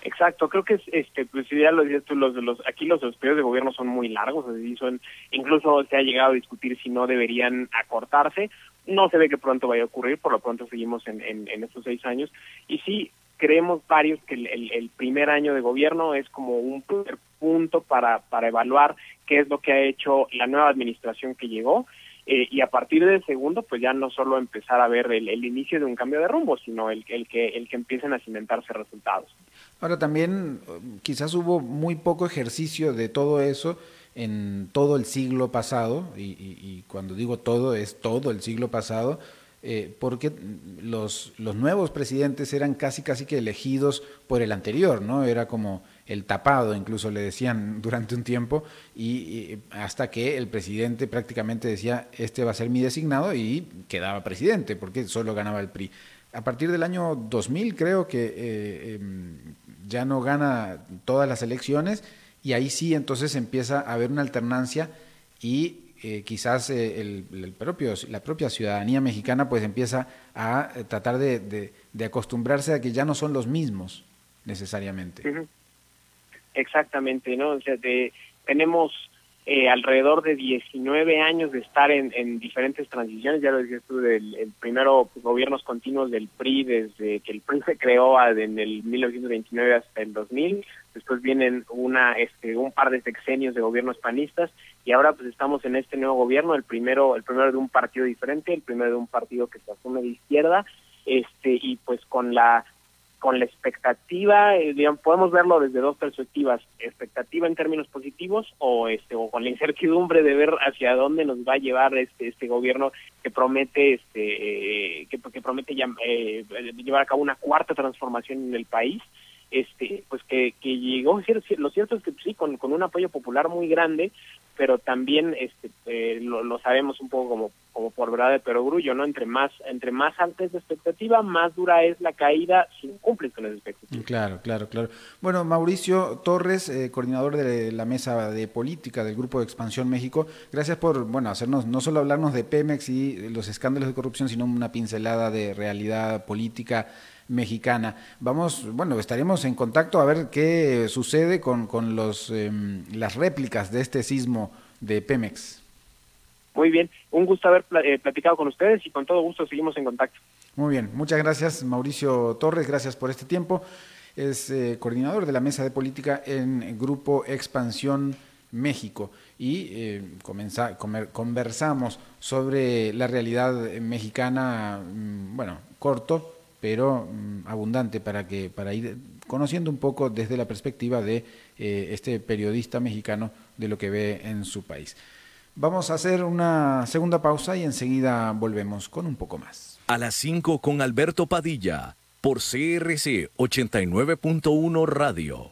Exacto, creo que es, este, pues ya lo dices tú, los, los, aquí los periodos de gobierno son muy largos, son, incluso se ha llegado a discutir si no deberían acortarse, no se ve que pronto vaya a ocurrir, por lo pronto seguimos en, en, en estos seis años, y sí, creemos varios que el, primer año de gobierno es como un primer punto para, para evaluar qué es lo que ha hecho la nueva administración que llegó eh, y a partir del segundo pues ya no solo empezar a ver el, inicio de un cambio de rumbo sino el, que el que empiecen a cimentarse resultados. Ahora también quizás hubo muy poco ejercicio de todo eso en todo el siglo pasado y cuando digo todo es todo el siglo pasado eh, porque los, nuevos presidentes eran casi casi que elegidos por el anterior, ¿no? Era como el tapado, incluso le decían durante un tiempo, y, hasta que el presidente prácticamente decía, este va a ser mi designado, y quedaba presidente, porque solo ganaba el PRI. A partir del año 2000 creo que eh, em, ya no gana todas las elecciones, y ahí sí entonces empieza a haber una alternancia y eh, quizás eh, el, propio, la propia ciudadanía mexicana pues empieza a tratar de, acostumbrarse a que ya no son los mismos necesariamente. Exactamente, ¿no? O sea, tenemos eh, alrededor de 19 años de estar en, en diferentes transiciones, ya lo decías tú, del el primero pues, gobiernos continuos del PRI desde que el PRI se creó en el 1929 hasta el 2000, después vienen una este un par de sexenios de gobiernos panistas y ahora pues estamos en este nuevo gobierno, el primero el primero de un partido diferente, el primero de un partido que se asume de izquierda, este y pues con la con la expectativa, eh, digamos, podemos verlo desde dos perspectivas, expectativa en términos positivos o este o con la incertidumbre de ver hacia dónde nos va a llevar este este gobierno que promete este eh, que, que, promete eh, llevar a cabo una cuarta transformación en el país este pues que, que llegó lo cierto es que sí con, con un apoyo popular muy grande pero también este eh, lo, sabemos un poco como como por verdad de perogrullo no entre más entre más alta es la expectativa más dura es la caída si cumples con las expectativas. Claro claro claro. Bueno Mauricio Torres eh, coordinador de la mesa de política del grupo de expansión México gracias por bueno hacernos no solo hablarnos de Pemex y los escándalos de corrupción sino una pincelada de realidad política mexicana. Vamos, bueno, estaremos en contacto a ver qué sucede con, con los, em, las réplicas de este sismo de Pemex. Muy bien, un gusto haber eh, platicado con ustedes y con todo gusto seguimos en contacto. Muy bien, muchas gracias Mauricio Torres, gracias por este tiempo. Es eh, coordinador de la Mesa de Política en Grupo Expansión México y eh, conversamos sobre la realidad mexicana, mm, bueno, corto, pero mm, abundante para que para ir conociendo un poco desde la perspectiva de eh, este periodista mexicano de lo que ve en su país. Vamos a hacer una segunda pausa y enseguida volvemos con un poco más. A las 5 con Alberto Padilla por CRC 89.1 Radio.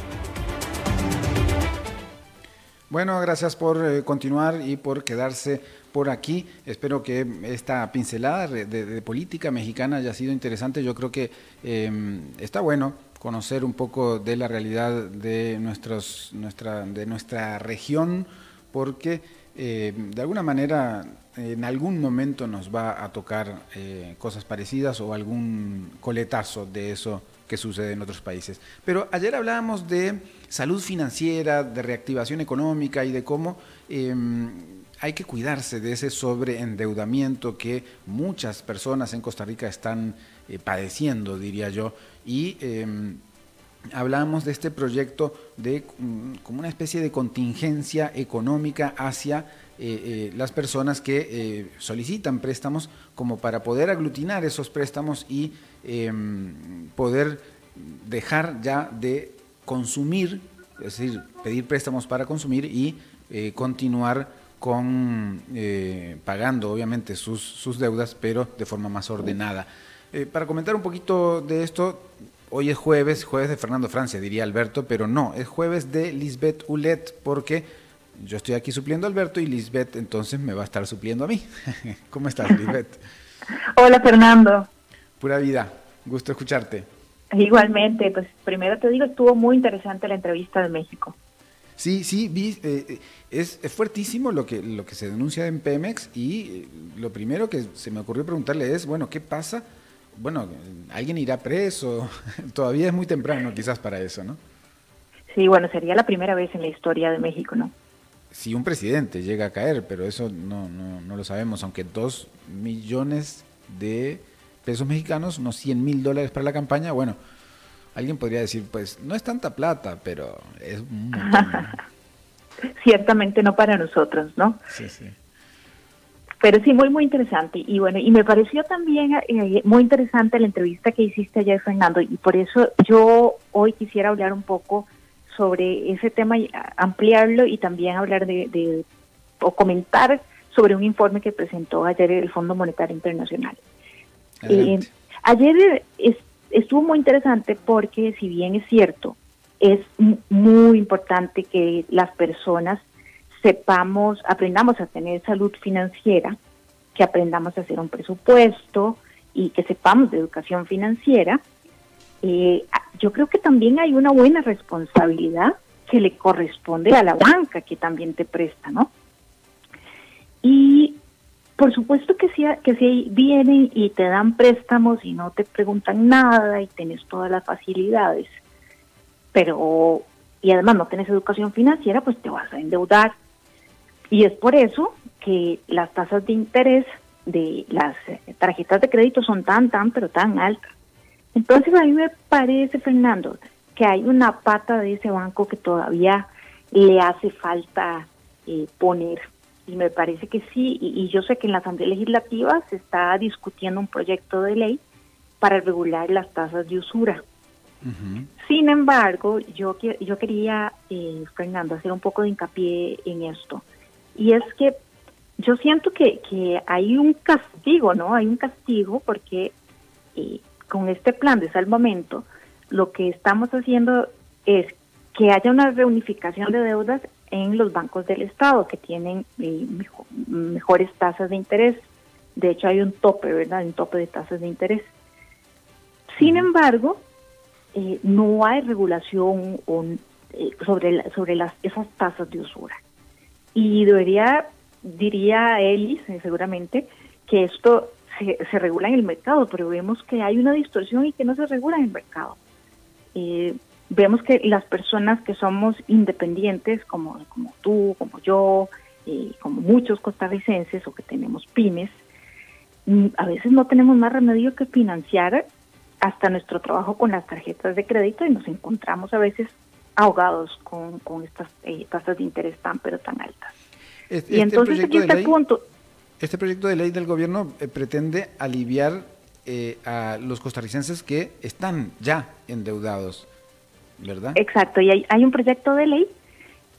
Bueno, gracias por eh, continuar y por quedarse por aquí. Espero que esta pincelada de, política mexicana haya sido interesante. Yo creo que em, está bueno conocer un poco de la realidad de, nuestros, nuestra, de nuestra región, porque em, de alguna manera en algún momento nos va a tocar eh, cosas parecidas o algún coletazo de eso que sucede en otros países. Pero ayer hablábamos de salud financiera, de reactivación económica y de cómo em, hay que cuidarse de ese sobreendeudamiento que muchas personas en Costa Rica están eh, padeciendo, diría yo, y em, hablamos de este proyecto de mm, como una especie de contingencia económica hacia eh, eh, las personas que solicitan préstamos como para poder aglutinar esos préstamos y em, poder dejar ya de consumir, es decir, pedir préstamos para consumir y eh, continuar con eh, pagando obviamente sus, sus, deudas, pero de forma más ordenada. para comentar un poquito de esto, hoy es jueves, jueves de Fernando Francia, diría Alberto, pero no, es jueves de Lisbeth Ulet, porque yo estoy aquí supliendo a Alberto y Lisbeth entonces me va a estar supliendo a mí. ¿Cómo estás, Lisbeth? Hola, Fernando. Pura vida, gusto escucharte. Igualmente, pues primero te digo, estuvo muy interesante la entrevista de México. Sí, sí, vi, eh, eh, es, fuertísimo lo que, lo que se denuncia en Pemex y eh, lo primero que se me ocurrió preguntarle es, bueno, ¿qué pasa? Bueno, ¿alguien irá preso? Todavía es muy temprano quizás para eso, ¿no? Sí, bueno, sería la primera vez en la historia de México, ¿no? Si un presidente llega a caer, pero eso no, no, no lo sabemos, aunque dos millones de pesos mexicanos, unos 100 mil dólares para la campaña, bueno, alguien podría decir, pues no es tanta plata, pero es un Ciertamente no para nosotros, ¿no? Sí, sí. Pero sí, muy, muy interesante. Y bueno, y me pareció también eh, muy interesante la entrevista que hiciste ayer, Fernando, y por eso yo hoy quisiera hablar un poco sobre ese tema y ampliarlo y también hablar de o comentar sobre un informe que presentó ayer el Fondo Monetario Internacional. Eh, ayer estuvo muy interesante porque si bien es cierto, es muy importante que las personas sepamos, aprendamos a tener salud financiera, que aprendamos a hacer un presupuesto y que sepamos de educación financiera, eh, yo creo que también hay una buena responsabilidad que le corresponde a la banca que también te presta, ¿no? Y por supuesto que si, que vienen y te dan préstamos y no te preguntan nada y tienes todas las facilidades, pero y además no tienes educación financiera, pues te vas a endeudar. Y es por eso que las tasas de interés de las tarjetas de crédito son tan, tan, pero tan altas. Entonces a mí me parece, Fernando, que hay una pata de ese banco que todavía le hace falta eh, poner y me parece que sí, y, yo sé que en la Asamblea Legislativa se está discutiendo un proyecto de ley para regular las tasas de usura. Sin embargo, yo, yo quería, eh, Fernando, hacer un poco de hincapié en esto. Y es que yo siento que, que hay un castigo, ¿no? Hay un castigo porque eh, con este plan de salvamento, lo que estamos haciendo es que haya una reunificación de deudas en los bancos del Estado que tienen eh, mejores tasas de interés. De hecho, hay un tope, ¿verdad? Un tope de tasas de interés. Sin embargo, eh, no hay regulación eh, sobre, sobre las, esas tasas de usura. Y debería, diría Elis, seguramente, que esto se, se, regula en el mercado, pero vemos que hay una distorsión y que no se regula en el mercado. Eh, vemos que las personas que somos independientes, como, como tú, como yo, y como muchos costarricenses o que tenemos pymes, mm, a veces no tenemos más remedio que financiar hasta nuestro trabajo con las tarjetas de crédito y nos encontramos a veces ahogados con, con estas eh, tasas de interés tan pero tan altas. Este, y entonces aquí está el punto. Este proyecto de ley del gobierno eh, pretende aliviar eh, a los costarricenses que están ya endeudados ¿verdad? Exacto, y hay, un proyecto de ley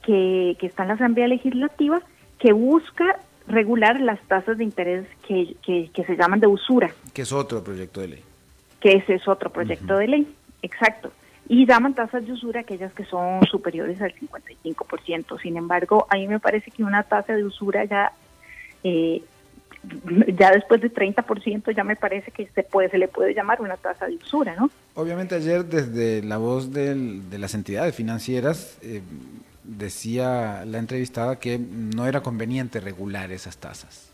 que, está en la Asamblea Legislativa que busca regular las tasas de interés que, que, se llaman de usura. Que es otro proyecto de ley. Que ese es otro proyecto de ley, exacto. Y llaman tasas de usura aquellas que son superiores al 55%. Sin embargo, a mí me parece que una tasa de usura ya eh, ya después de 30% ya me parece que se puede se le puede llamar una tasa de usura, ¿no? Obviamente ayer desde la voz de las entidades financieras eh, decía la entrevistada que no era conveniente regular esas tasas.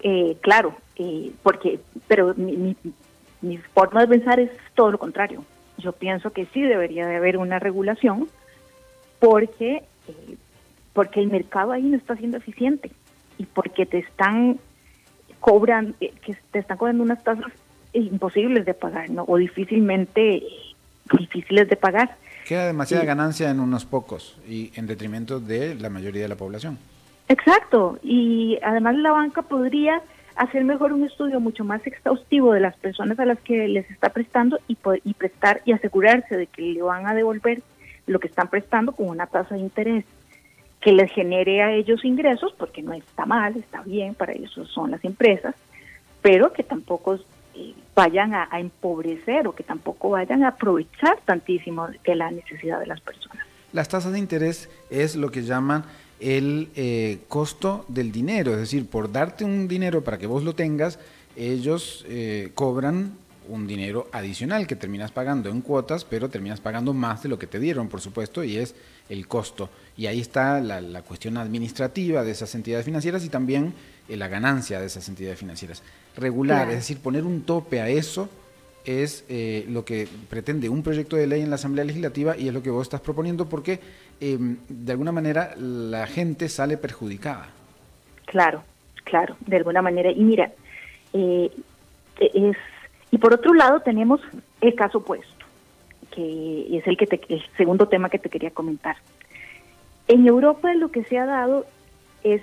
Eh, claro, eh, porque, pero mi, mi, forma de pensar es todo lo contrario. Yo pienso que sí debería de haber una regulación porque, porque el mercado ahí no está siendo eficiente y porque te están cobran eh, que te están cobrando unas tasas imposibles de pagar, ¿no? O difícilmente difíciles de pagar. Queda demasiada ganancia en unos pocos y en detrimento de la mayoría de la población. Exacto, y además la banca podría hacer mejor un estudio mucho más exhaustivo de las personas a las que les está prestando y, y prestar y asegurarse de que le van a devolver lo que están prestando con una tasa de interés que les genere a ellos ingresos, porque no está mal, está bien, para eso son las empresas, pero que tampoco eh, vayan a, empobrecer o que tampoco vayan a aprovechar tantísimo de la necesidad de las personas. Las tasas de interés es lo que llaman el eh, costo del dinero, es decir, por darte un dinero para que vos lo tengas, ellos eh, cobran un dinero adicional que terminas pagando en cuotas, pero terminas pagando más de lo que te dieron, por supuesto, y es el costo. Y ahí está la, cuestión administrativa de esas entidades financieras y también eh, la ganancia de esas entidades financieras. Regular, es decir, poner un tope a eso es eh, lo que pretende un proyecto de ley en la Asamblea Legislativa y es lo que vos estás proponiendo porque em, de alguna manera la gente sale perjudicada. Claro, claro, de alguna manera. Y mira, eh, es y por otro lado tenemos el caso opuesto, que es el, que el segundo tema que te quería comentar. En Europa lo que se ha dado es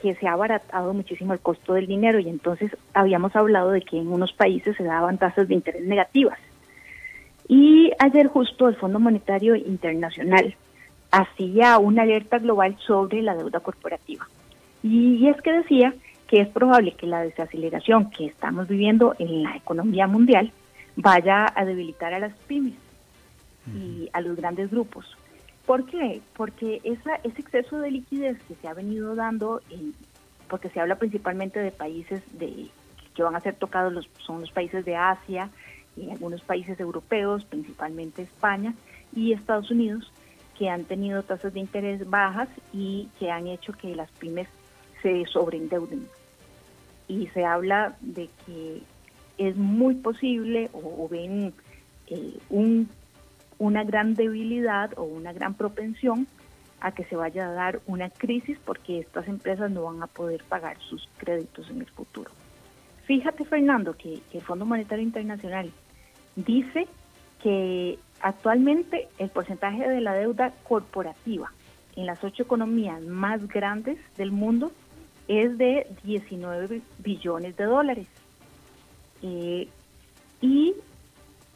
que se ha abaratado muchísimo el costo del dinero y entonces habíamos hablado de que en unos países se daban tasas de interés negativas. Y ayer justo el Fondo Monetario Internacional hacía una alerta global sobre la deuda corporativa. Y es que decía que es probable que la desaceleración que estamos viviendo en la economía mundial vaya a debilitar a las pymes y a los grandes grupos. ¿Por qué? Porque esa, ese exceso de liquidez que se ha venido dando, porque se habla principalmente de países de, que van a ser tocados, los, son los países de Asia y algunos países europeos, principalmente España y Estados Unidos, que han tenido tasas de interés bajas y que han hecho que las pymes se sobreendeuden y se habla de que es muy posible o, ven eh, un, una gran debilidad o una gran propensión a que se vaya a dar una crisis porque estas empresas no van a poder pagar sus créditos en el futuro. Fíjate, Fernando, que el Fondo Monetario Internacional dice que actualmente el porcentaje de la deuda corporativa en las ocho economías más grandes del mundo es de 19 billones de dólares. Eh, y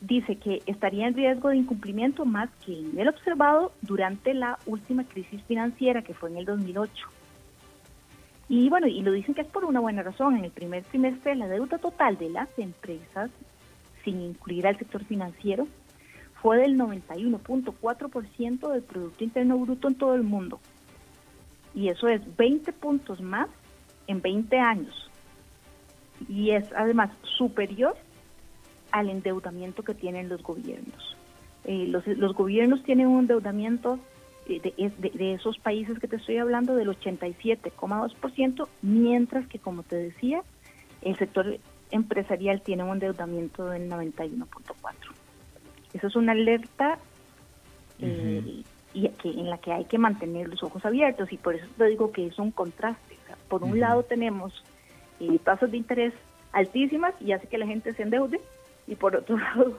dice que estaría en riesgo de incumplimiento más que el observado durante la última crisis financiera que fue en el 2008. Y bueno, y lo dicen que es por una buena razón. En el primer trimestre la deuda total de las empresas, sin incluir al sector financiero, fue del 91.4% del Producto Interno Bruto en todo el mundo. Y eso es 20 puntos más en 20 años y es además superior al endeudamiento que tienen los gobiernos. Eh, los, los, gobiernos tienen un endeudamiento de, de, de, esos países que te estoy hablando del 87,2%, mientras que, como te decía, el sector empresarial tiene un endeudamiento del 91.4%. Eso es una alerta eh, y que, en la que hay que mantener los ojos abiertos y por eso te digo que es un contraste por un lado tenemos eh, tasas de interés altísimas y hace que la gente se endeude, y por otro lado,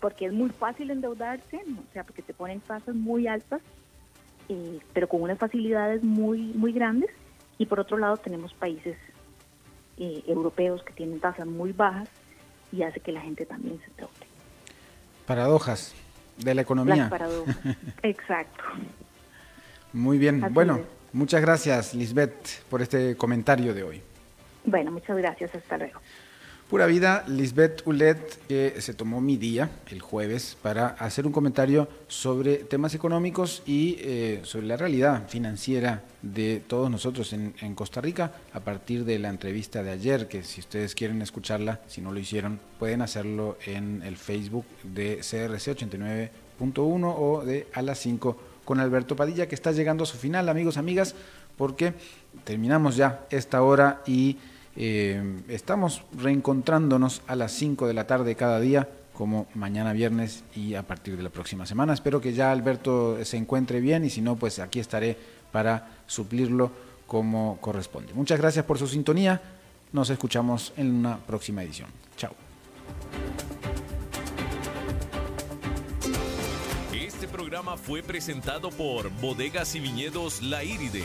porque es muy fácil endeudarse, o sea, porque te ponen tasas muy altas, eh, pero con unas facilidades muy, muy grandes, y por otro lado tenemos países eh, europeos que tienen tasas muy bajas y hace que la gente también se endeude. Paradojas de la economía. Las paradojas, exacto. Muy bien, bueno. Muchas gracias, Lisbeth, por este comentario de hoy. Bueno, muchas gracias. Hasta luego. Pura vida, Lisbeth Ulet, que se tomó mi día el jueves para hacer un comentario sobre temas económicos y eh, sobre la realidad financiera de todos nosotros en, en, Costa Rica a partir de la entrevista de ayer, que si ustedes quieren escucharla, si no lo hicieron, pueden hacerlo en el Facebook de CRC 89.1 o de a las 5 con Alberto Padilla, que está llegando a su final, amigos, amigas, porque terminamos ya esta hora y eh, estamos reencontrándonos a las 5 de la tarde cada día, como mañana viernes y a partir de la próxima semana. Espero que ya Alberto se encuentre bien y si no, pues aquí estaré para suplirlo como corresponde. Muchas gracias por su sintonía. Nos escuchamos en una próxima edición. Chao. programa fue presentado por Bodegas y Viñedos La Iride,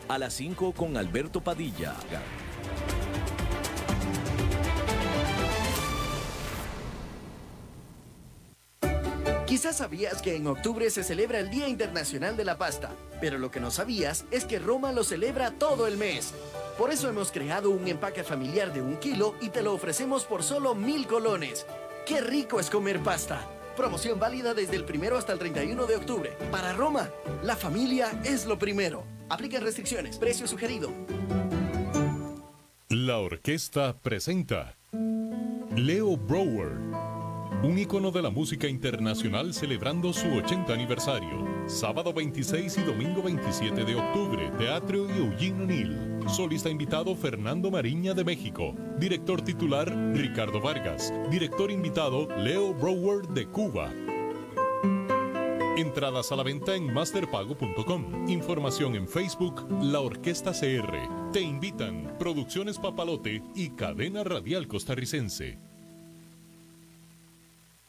a las 5 con Alberto Padilla. Quizás sabías que en octubre se celebra el Día Internacional de la Pasta, pero lo que no sabías es que Roma lo celebra todo el mes. Por eso hemos creado un empaque familiar de un kilo y te lo ofrecemos por solo mil colones. ¡Qué rico es comer pasta! Promoción válida desde el primero hasta el 31 de octubre. Para Roma, la familia es lo primero. Apliquen restricciones. Precio sugerido. La orquesta presenta Leo Brower un icono de la música internacional celebrando su 80 aniversario. Sábado 26 y domingo 27 de octubre, Teatro Eugene O'Neill. Solista invitado Fernando Mariña de México. Director titular Ricardo Vargas. Director invitado Leo Brower de Cuba. Entradas a la venta en masterpago.com. Información en Facebook La Orquesta CR. Te invitan Producciones Papalote y Cadena Radial Costarricense.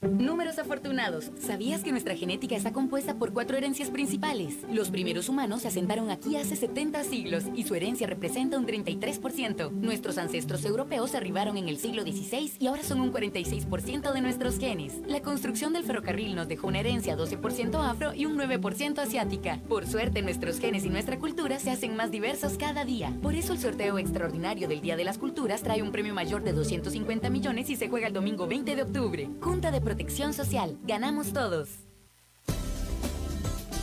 Números afortunados. ¿Sabías que nuestra genética está compuesta por cuatro herencias principales? Los primeros humanos se asentaron aquí hace 70 siglos y su herencia representa un 33%. Nuestros ancestros europeos arribaron en el siglo XVI y ahora son un 46% de nuestros genes. La construcción del ferrocarril nos dejó una herencia 12% afro y un 9% asiática. Por suerte, nuestros genes y nuestra cultura se hacen más diversos cada día. Por eso el sorteo extraordinario del Día de las Culturas trae un premio mayor de 250 millones y se juega el domingo 20 de octubre. Junta de protección social. Ganamos todos.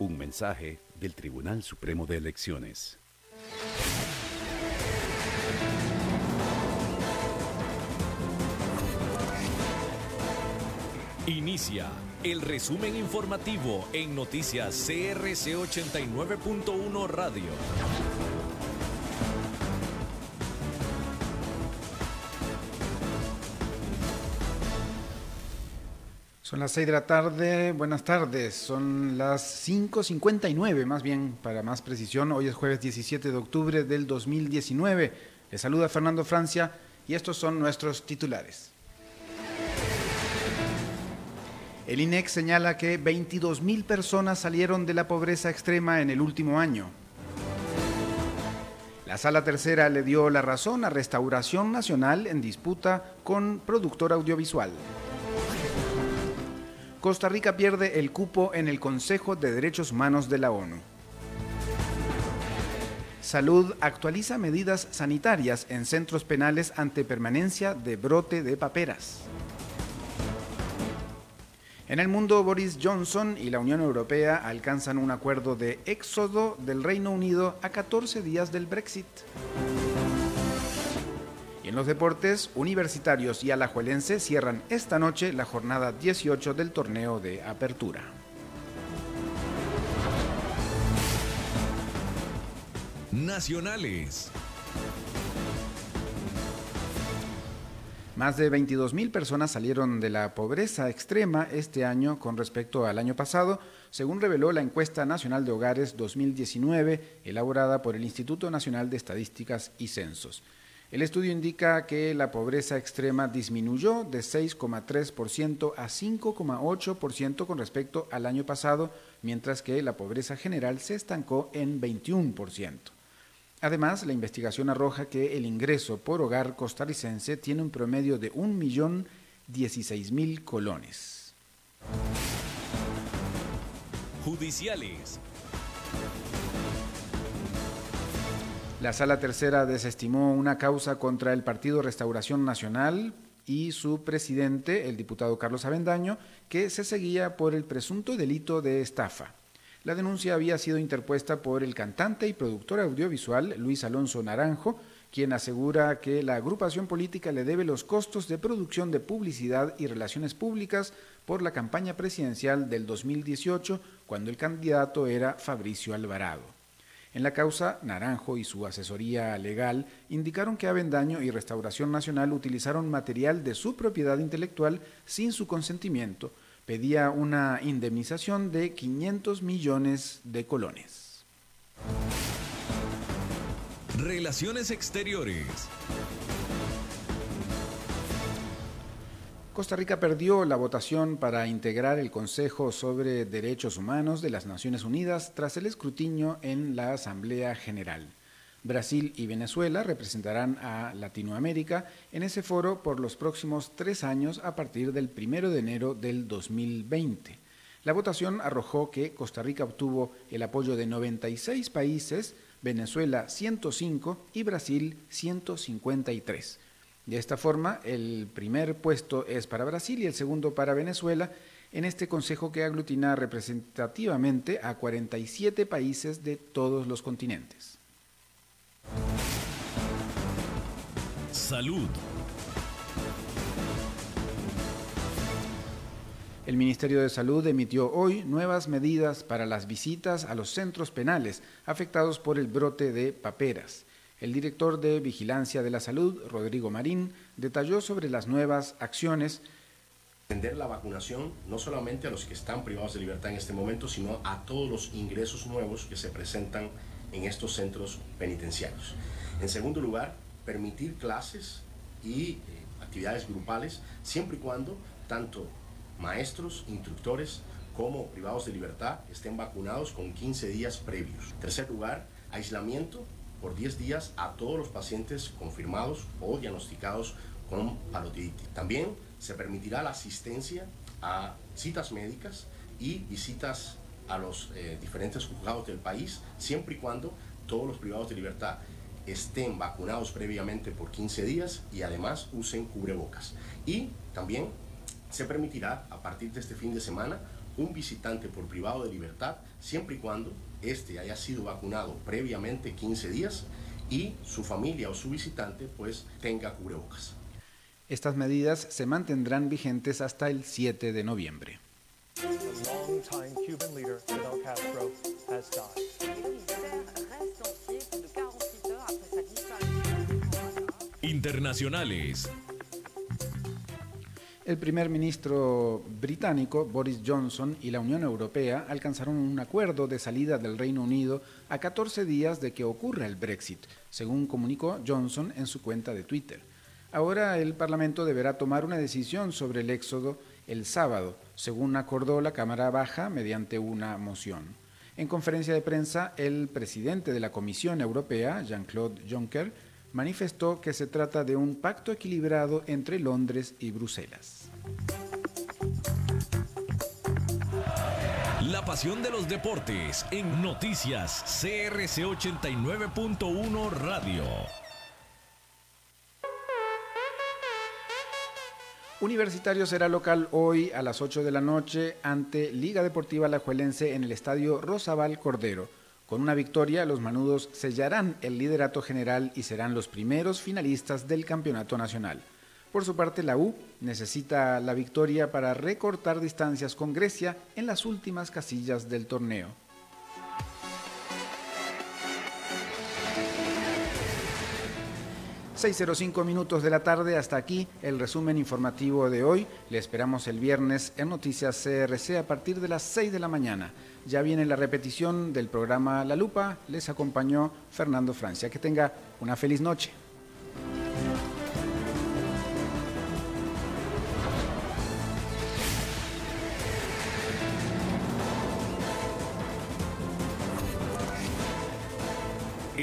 Un mensaje del Tribunal Supremo de Elecciones. Inicia el resumen informativo en noticias CRC 89.1 Radio. Son las 6 de la tarde, buenas tardes, son las 5.59 más bien, para más precisión, hoy es jueves 17 de octubre del 2019. Les saluda Fernando Francia y estos son nuestros titulares. El INEC señala que 22.000 personas salieron de la pobreza extrema en el último año. La Sala Tercera le dio la razón a Restauración Nacional en disputa con productor audiovisual. Costa Rica pierde el cupo en el Consejo de Derechos Humanos de la ONU. Salud actualiza medidas sanitarias en centros penales ante permanencia de brote de paperas. En el mundo, Boris Johnson y la Unión Europea alcanzan un acuerdo de éxodo del Reino Unido a 14 días del Brexit. En los deportes, universitarios y alajuelense cierran esta noche la jornada 18 del torneo de apertura. Nacionales. Más de 22.000 personas salieron de la pobreza extrema este año con respecto al año pasado, según reveló la encuesta nacional de hogares 2019 elaborada por el Instituto Nacional de Estadísticas y Censos. El estudio indica que la pobreza extrema disminuyó de 6,3% a 5,8% con respecto al año pasado, mientras que la pobreza general se estancó en 21%. Además, la investigación arroja que el ingreso por hogar costarricense tiene un promedio de 1.016.000 colones. Judiciales. La Sala Tercera desestimó una causa contra el Partido Restauración Nacional y su presidente, el diputado Carlos Avendaño, que se seguía por el presunto delito de estafa. La denuncia había sido interpuesta por el cantante y productor audiovisual Luis Alonso Naranjo, quien asegura que la agrupación política le debe los costos de producción de publicidad y relaciones públicas por la campaña presidencial del 2018, cuando el candidato era Fabricio Alvarado. En la causa, Naranjo y su asesoría legal indicaron que Avendaño y Restauración Nacional utilizaron material de su propiedad intelectual sin su consentimiento, pedía una indemnización de 500 millones de colones. Relaciones Exteriores. Costa Rica perdió la votación para integrar el Consejo sobre Derechos Humanos de las Naciones Unidas tras el escrutinio en la Asamblea General. Brasil y Venezuela representarán a Latinoamérica en ese foro por los próximos tres años a partir del 1 de enero del 2020. La votación arrojó que Costa Rica obtuvo el apoyo de 96 países, Venezuela 105 y Brasil 153. De esta forma, el primer puesto es para Brasil y el segundo para Venezuela en este consejo que aglutina representativamente a 47 países de todos los continentes. Salud. El Ministerio de Salud emitió hoy nuevas medidas para las visitas a los centros penales afectados por el brote de paperas. El director de Vigilancia de la Salud, Rodrigo Marín, detalló sobre las nuevas acciones. Extender la vacunación no solamente a los que están privados de libertad en este momento, sino a todos los ingresos nuevos que se presentan en estos centros penitenciarios. En segundo lugar, permitir clases y eh, actividades grupales siempre y cuando tanto maestros, instructores como privados de libertad estén vacunados con 15 días previos. En tercer lugar, aislamiento por 10 días a todos los pacientes confirmados o diagnosticados con parotiditis. También se permitirá la asistencia a citas médicas y visitas a los eh, diferentes juzgados del país, siempre y cuando todos los privados de libertad estén vacunados previamente por 15 días y además usen cubrebocas. Y también se permitirá a partir de este fin de semana un visitante por privado de libertad siempre y cuando éste haya sido vacunado previamente 15 días y su familia o su visitante pues tenga cubrebocas. Estas medidas se mantendrán vigentes hasta el 7 de noviembre. Internacionales. El primer ministro británico, Boris Johnson, y la Unión Europea alcanzaron un acuerdo de salida del Reino Unido a 14 días de que ocurra el Brexit, según comunicó Johnson en su cuenta de Twitter. Ahora el Parlamento deberá tomar una decisión sobre el éxodo el sábado, según acordó la Cámara Baja mediante una moción. En conferencia de prensa, el presidente de la Comisión Europea, Jean-Claude Juncker, manifestó que se trata de un pacto equilibrado entre Londres y Bruselas. La pasión de los deportes en noticias CRC 89.1 Radio. Universitario será local hoy a las 8 de la noche ante Liga Deportiva Lajuelense en el estadio Rosabal Cordero. Con una victoria, los manudos sellarán el liderato general y serán los primeros finalistas del campeonato nacional. Por su parte, la U necesita la victoria para recortar distancias con Grecia en las últimas casillas del torneo. 6.05 minutos de la tarde, hasta aquí el resumen informativo de hoy. Le esperamos el viernes en Noticias CRC a partir de las 6 de la mañana. Ya viene la repetición del programa La Lupa. Les acompañó Fernando Francia. Que tenga una feliz noche.